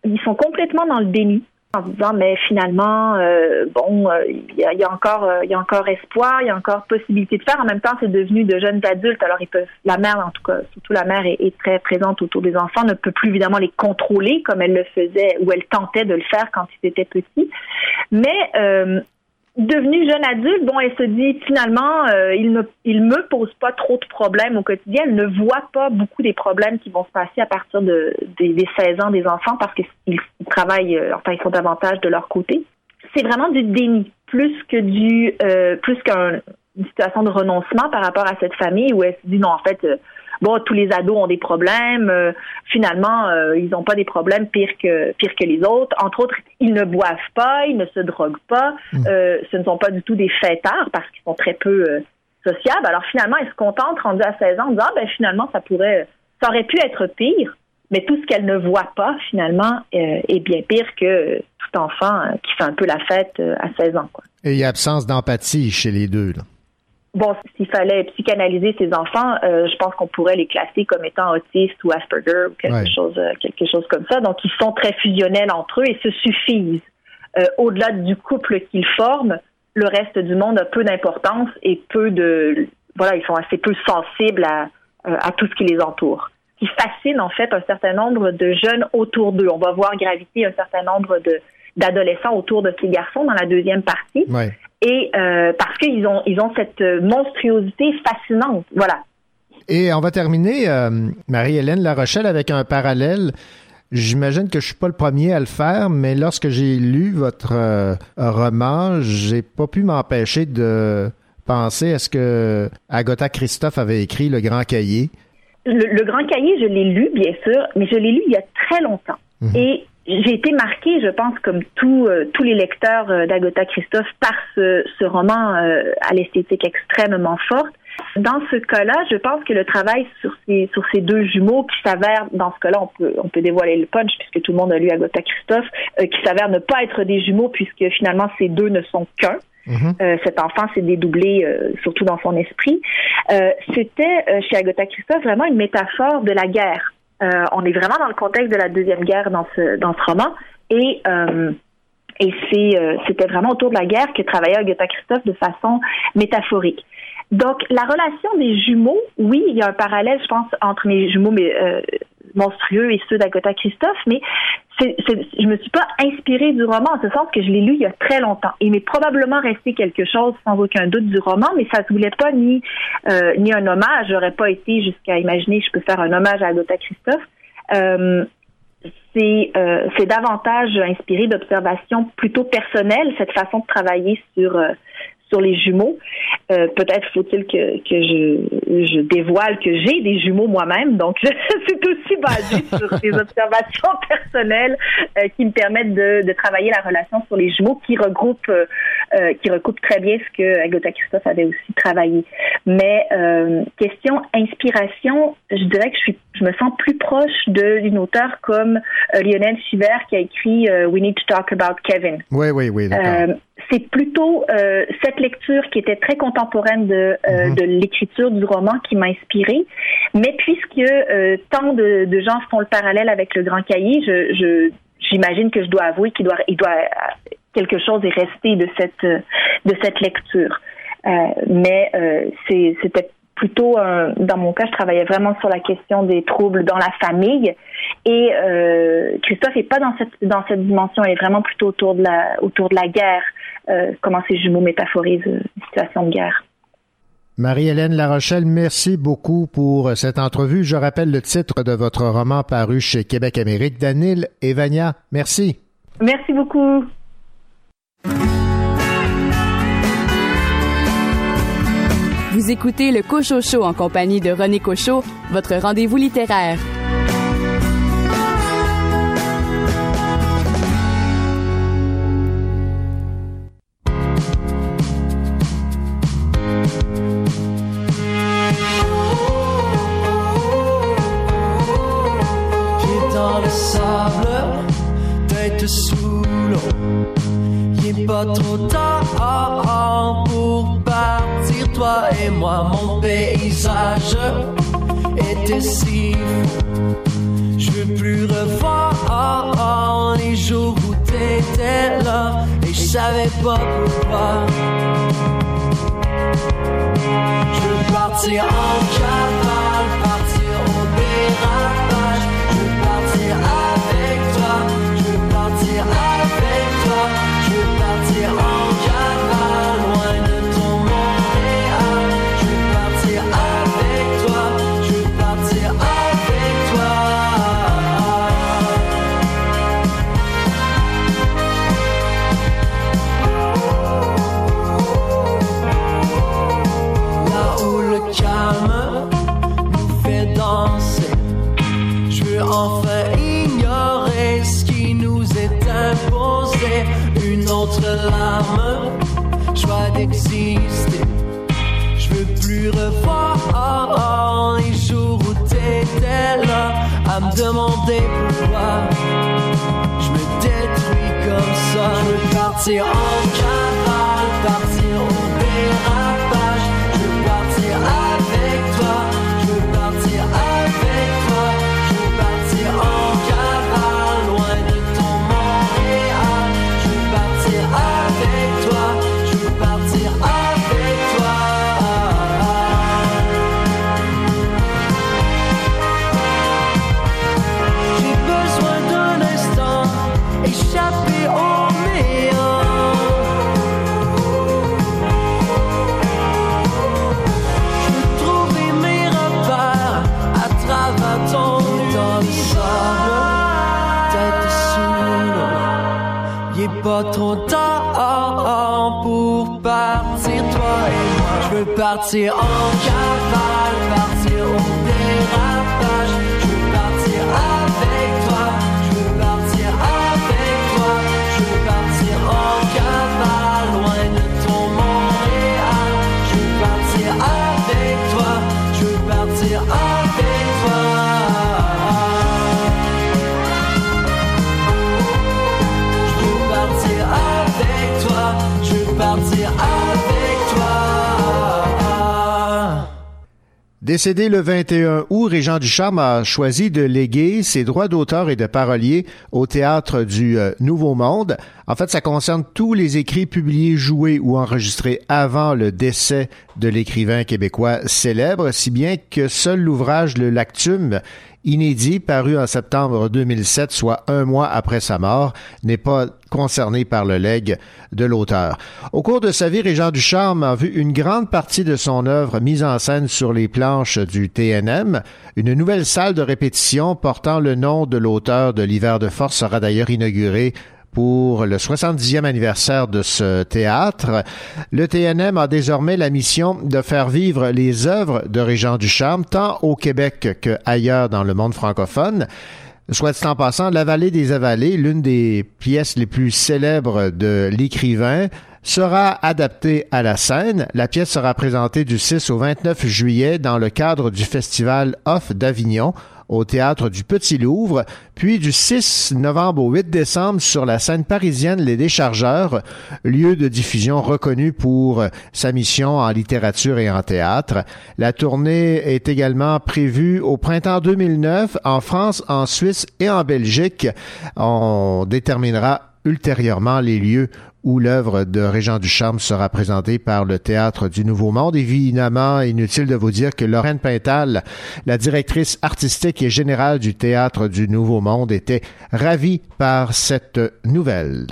Ils sont complètement dans le déni en disant mais finalement euh, bon euh, il y, y a encore euh, il y a encore espoir il y a encore possibilité de faire. En même temps c'est devenu de jeunes adultes. Alors ils peuvent la mère en tout cas surtout la mère est, est très présente autour des enfants ne peut plus évidemment les contrôler comme elle le faisait ou elle tentait de le faire quand ils étaient petits. Mais euh, devenue jeune adulte, bon, elle se dit finalement, euh, il ne, il me pose pas trop de problèmes au quotidien. Elle ne voit pas beaucoup des problèmes qui vont se passer à partir de, des, des 16 ans des enfants parce qu'ils ils travaillent, euh, enfin, ils sont davantage de leur côté. C'est vraiment du déni, plus que du, euh, plus qu'une situation de renoncement par rapport à cette famille où elle se dit non, en fait, euh, bon, tous les ados ont des problèmes. euh, finalement, euh, ils n'ont pas des problèmes pires que pires que les autres. Entre autres, ils ne boivent pas, ils ne se droguent pas. euh, ce ne sont pas du tout des fêtards parce qu'ils sont très peu sociables. Alors finalement, ils se contentent, rendus à 16 ans, en disant ah, ben finalement, ça pourrait, ça aurait pu être pire. Mais tout ce qu'elle ne voit pas, finalement, est bien pire que tout enfant qui fait un peu la fête à 16 ans. Quoi. Et il y a absence d'empathie chez les deux. Là. Bon, s'il fallait psychanalyser ces enfants, euh, je pense qu'on pourrait les classer comme étant autistes ou Asperger ou quelque Ouais. chose, euh, quelque chose comme ça. Donc, ils sont très fusionnels entre eux et se suffisent. Euh, Au-delà du couple qu'ils forment, le reste du monde a peu d'importance et peu de, voilà, ils sont assez peu sensibles à, euh, à tout ce qui les entoure. Qui fascine en fait un certain nombre de jeunes autour d'eux. On va voir graviter un certain nombre de d'adolescents autour de ces garçons dans la deuxième partie Ouais. Et euh, parce qu'ils ont ils ont cette euh, monstruosité fascinante. Voilà. Et on va terminer, euh, Marie-Hélène La Rochelle, avec un parallèle. J'imagine que je suis pas le premier à le faire, mais lorsque j'ai lu votre euh, roman, j'ai pas pu m'empêcher de penser à ce que Agatha Christophe avait écrit Le Grand Cahier. le, Grand Cahier, je l'ai lu, bien sûr, mais je l'ai lu il y a très longtemps. Mhm. Et j'ai été marquée, je pense, comme tous euh, tous les lecteurs euh, d'Agota Christophe, par ce, ce roman euh, à l'esthétique extrêmement forte. Dans ce cas-là, je pense que le travail sur ces sur ces deux jumeaux qui s'avèrent, dans ce cas-là, on peut on peut dévoiler le punch puisque tout le monde a lu Agota Christophe, qui s'avèrent ne pas être des jumeaux puisque finalement ces deux ne sont qu'un. Mhm. cet enfant s'est dédoublé, surtout dans son esprit. C'était chez Agota Christophe vraiment une métaphore de la guerre. Euh, on est vraiment dans le contexte de la deuxième guerre dans ce dans ce roman et euh, et euh, c'était vraiment autour de la guerre que travaillait Agatha Christophe de façon métaphorique. Donc la relation des jumeaux, oui, il y a un parallèle, je pense, entre mes jumeaux mais, monstrueux et ceux d'Agatha Christophe, mais c'est, je me suis pas inspirée du roman en ce sens que je l'ai lu il y a très longtemps. Il m'est probablement resté quelque chose sans aucun doute du roman, mais ça se voulait pas ni euh, ni un hommage. J'aurais pas été jusqu'à imaginer je peux faire un hommage à Agatha Christophe. Euh, c'est euh, c'est davantage inspiré d'observations plutôt personnelles cette façon de travailler sur euh, sur les jumeaux. Euh, peut-être faut-il que, que je, je dévoile que j'ai des jumeaux moi-même, donc c'est aussi basé sur des observations personnelles euh, qui me permettent de, de, travailler la relation sur les jumeaux qui regroupe euh, qui recoupe très bien ce que Agatha Christophe avait aussi travaillé. Mais question inspiration, je dirais que je suis je me sens plus proche d'une auteure comme Lionel Schubert qui a écrit We Need to Talk About Kevin. Oui, oui, oui, d'accord c'est plutôt euh, cette lecture qui était très contemporaine de, euh, mhm. de l'écriture du roman qui m'a inspirée. Mais puisque euh, tant de, de, gens font le parallèle avec le Grand Cahier, je, j'imagine que je dois avouer qu'il doit, il doit quelque chose est resté de cette de cette lecture. mais c'était plutôt, dans mon cas, je travaillais vraiment sur la question des troubles dans la famille. Et euh, Christophe n'est pas dans cette dans cette dimension, elle est vraiment plutôt autour de la autour de la guerre, euh, comment ces jumeaux métaphorisent une situation de guerre? Marie-Hélène Larochelle, merci beaucoup pour cette entrevue. Je rappelle le titre de votre roman paru chez Québec Amérique, Danil et Vania. Merci. Merci beaucoup. Écoutez le Cocho Show en compagnie de René Cochot, votre rendez-vous littéraire. dans le sable, tête sous l'eau. Il pas trop tard pour partir, toi et moi. Mon paysage était si Je veux plus revoir les jours où t'étais là et je savais pas pourquoi. Je veux partir en cavale, Décédé le 21 août, Régent Ducharme a choisi de léguer ses droits d'auteur et de parolier au théâtre du euh, Nouveau Monde. En fait, ça concerne tous les écrits publiés, joués ou enregistrés avant le décès de l'écrivain québécois célèbre, si bien que seul l'ouvrage Le Lactume inédit paru en septembre 2007, soit un mois après sa mort, n'est pas concerné par le legs de l'auteur. Au cours de sa vie, Régent Ducharme a vu une grande partie de son œuvre mise en scène sur les planches du TNM. Une nouvelle salle de répétition portant le nom de l'auteur de l'hiver de force sera d'ailleurs inaugurée pour le 70e anniversaire de ce théâtre. Le TNM a désormais la mission de faire vivre les œuvres de Régent Ducharme, tant au Québec qu'ailleurs dans le monde francophone. Soit dit en passant, La vallée des avalées, l'une des pièces les plus célèbres de l'écrivain, sera adaptée à la scène. La pièce sera présentée du 6 au 29 juillet dans le cadre du festival Off d'Avignon au théâtre du Petit Louvre, puis du 6 novembre au 8 décembre sur la scène parisienne Les Déchargeurs, lieu de diffusion reconnu pour sa mission en littérature et en théâtre. La tournée est également prévue au printemps 2009 en France, en Suisse et en Belgique. On déterminera ultérieurement les lieux où l'œuvre de Régent Ducharme sera présentée par le Théâtre du Nouveau Monde. Évidemment, inutile de vous dire que Lorraine Pintal, la directrice artistique et générale du Théâtre du Nouveau Monde, était ravie par cette nouvelle.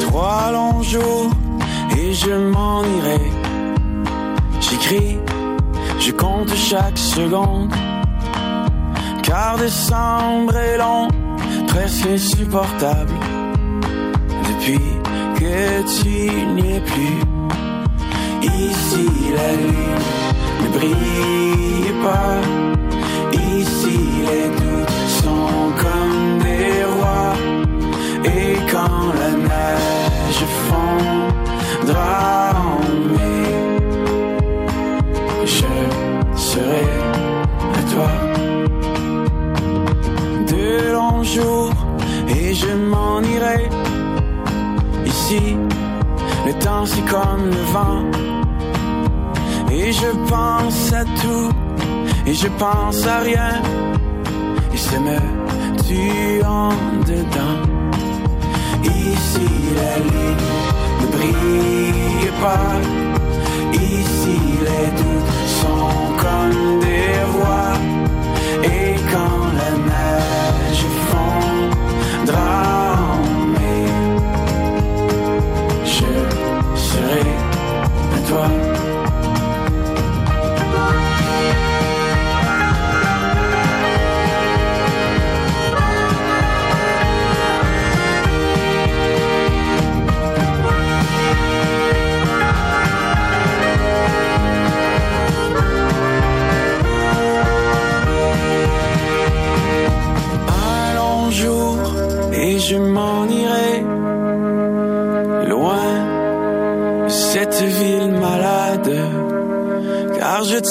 Trois. J'écris je compte chaque seconde. Car décembre est long, presque insupportable. Depuis que tu n'y es plus. Ici la lune ne brille pas. Ici les doutes sont comme des rois. Et quand la neige fondra serai à toi. De longs jours et je m'en irai. Ici, le temps c'est comme le vent. Et je pense à tout, et je pense à rien. Et ça me tue en dedans. Ici, la lune ne brille pas. Ici, les doutes sont comme des rois.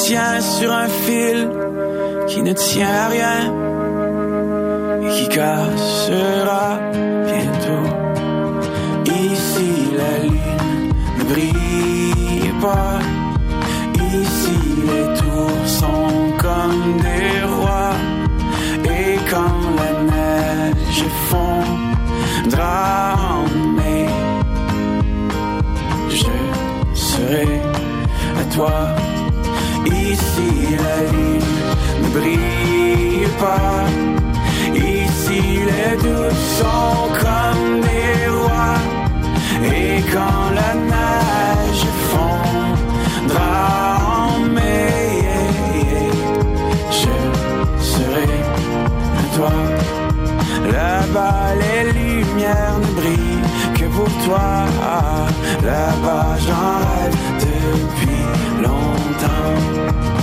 Tiens sur un fil qui ne tient à rien et qui cassera bientôt. Ici la lune ne brille pas. Ici les tours sont comme des rois. Et quand la neige fondra en mai, je serai à toi. brille pas. Ici les doutes sont comme des rois. Et quand la neige fondra en mai, je serai à toi. Là-bas, les lumières ne brillent que pour toi. Là-bas, j'en rêve depuis longtemps.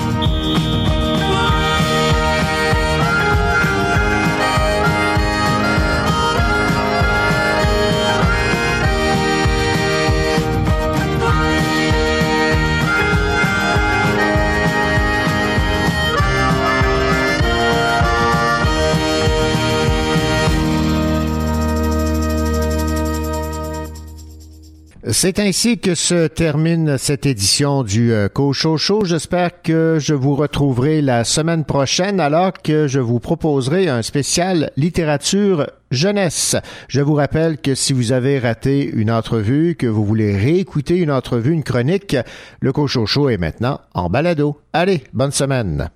C'est ainsi que se termine cette édition du euh, Cocho Show. J'espère que je vous retrouverai la semaine prochaine alors que je vous proposerai un spécial littérature jeunesse. Je vous rappelle que si vous avez raté une entrevue, que vous voulez réécouter une entrevue, une chronique, le Cocho Show est maintenant en balado. Allez, bonne semaine.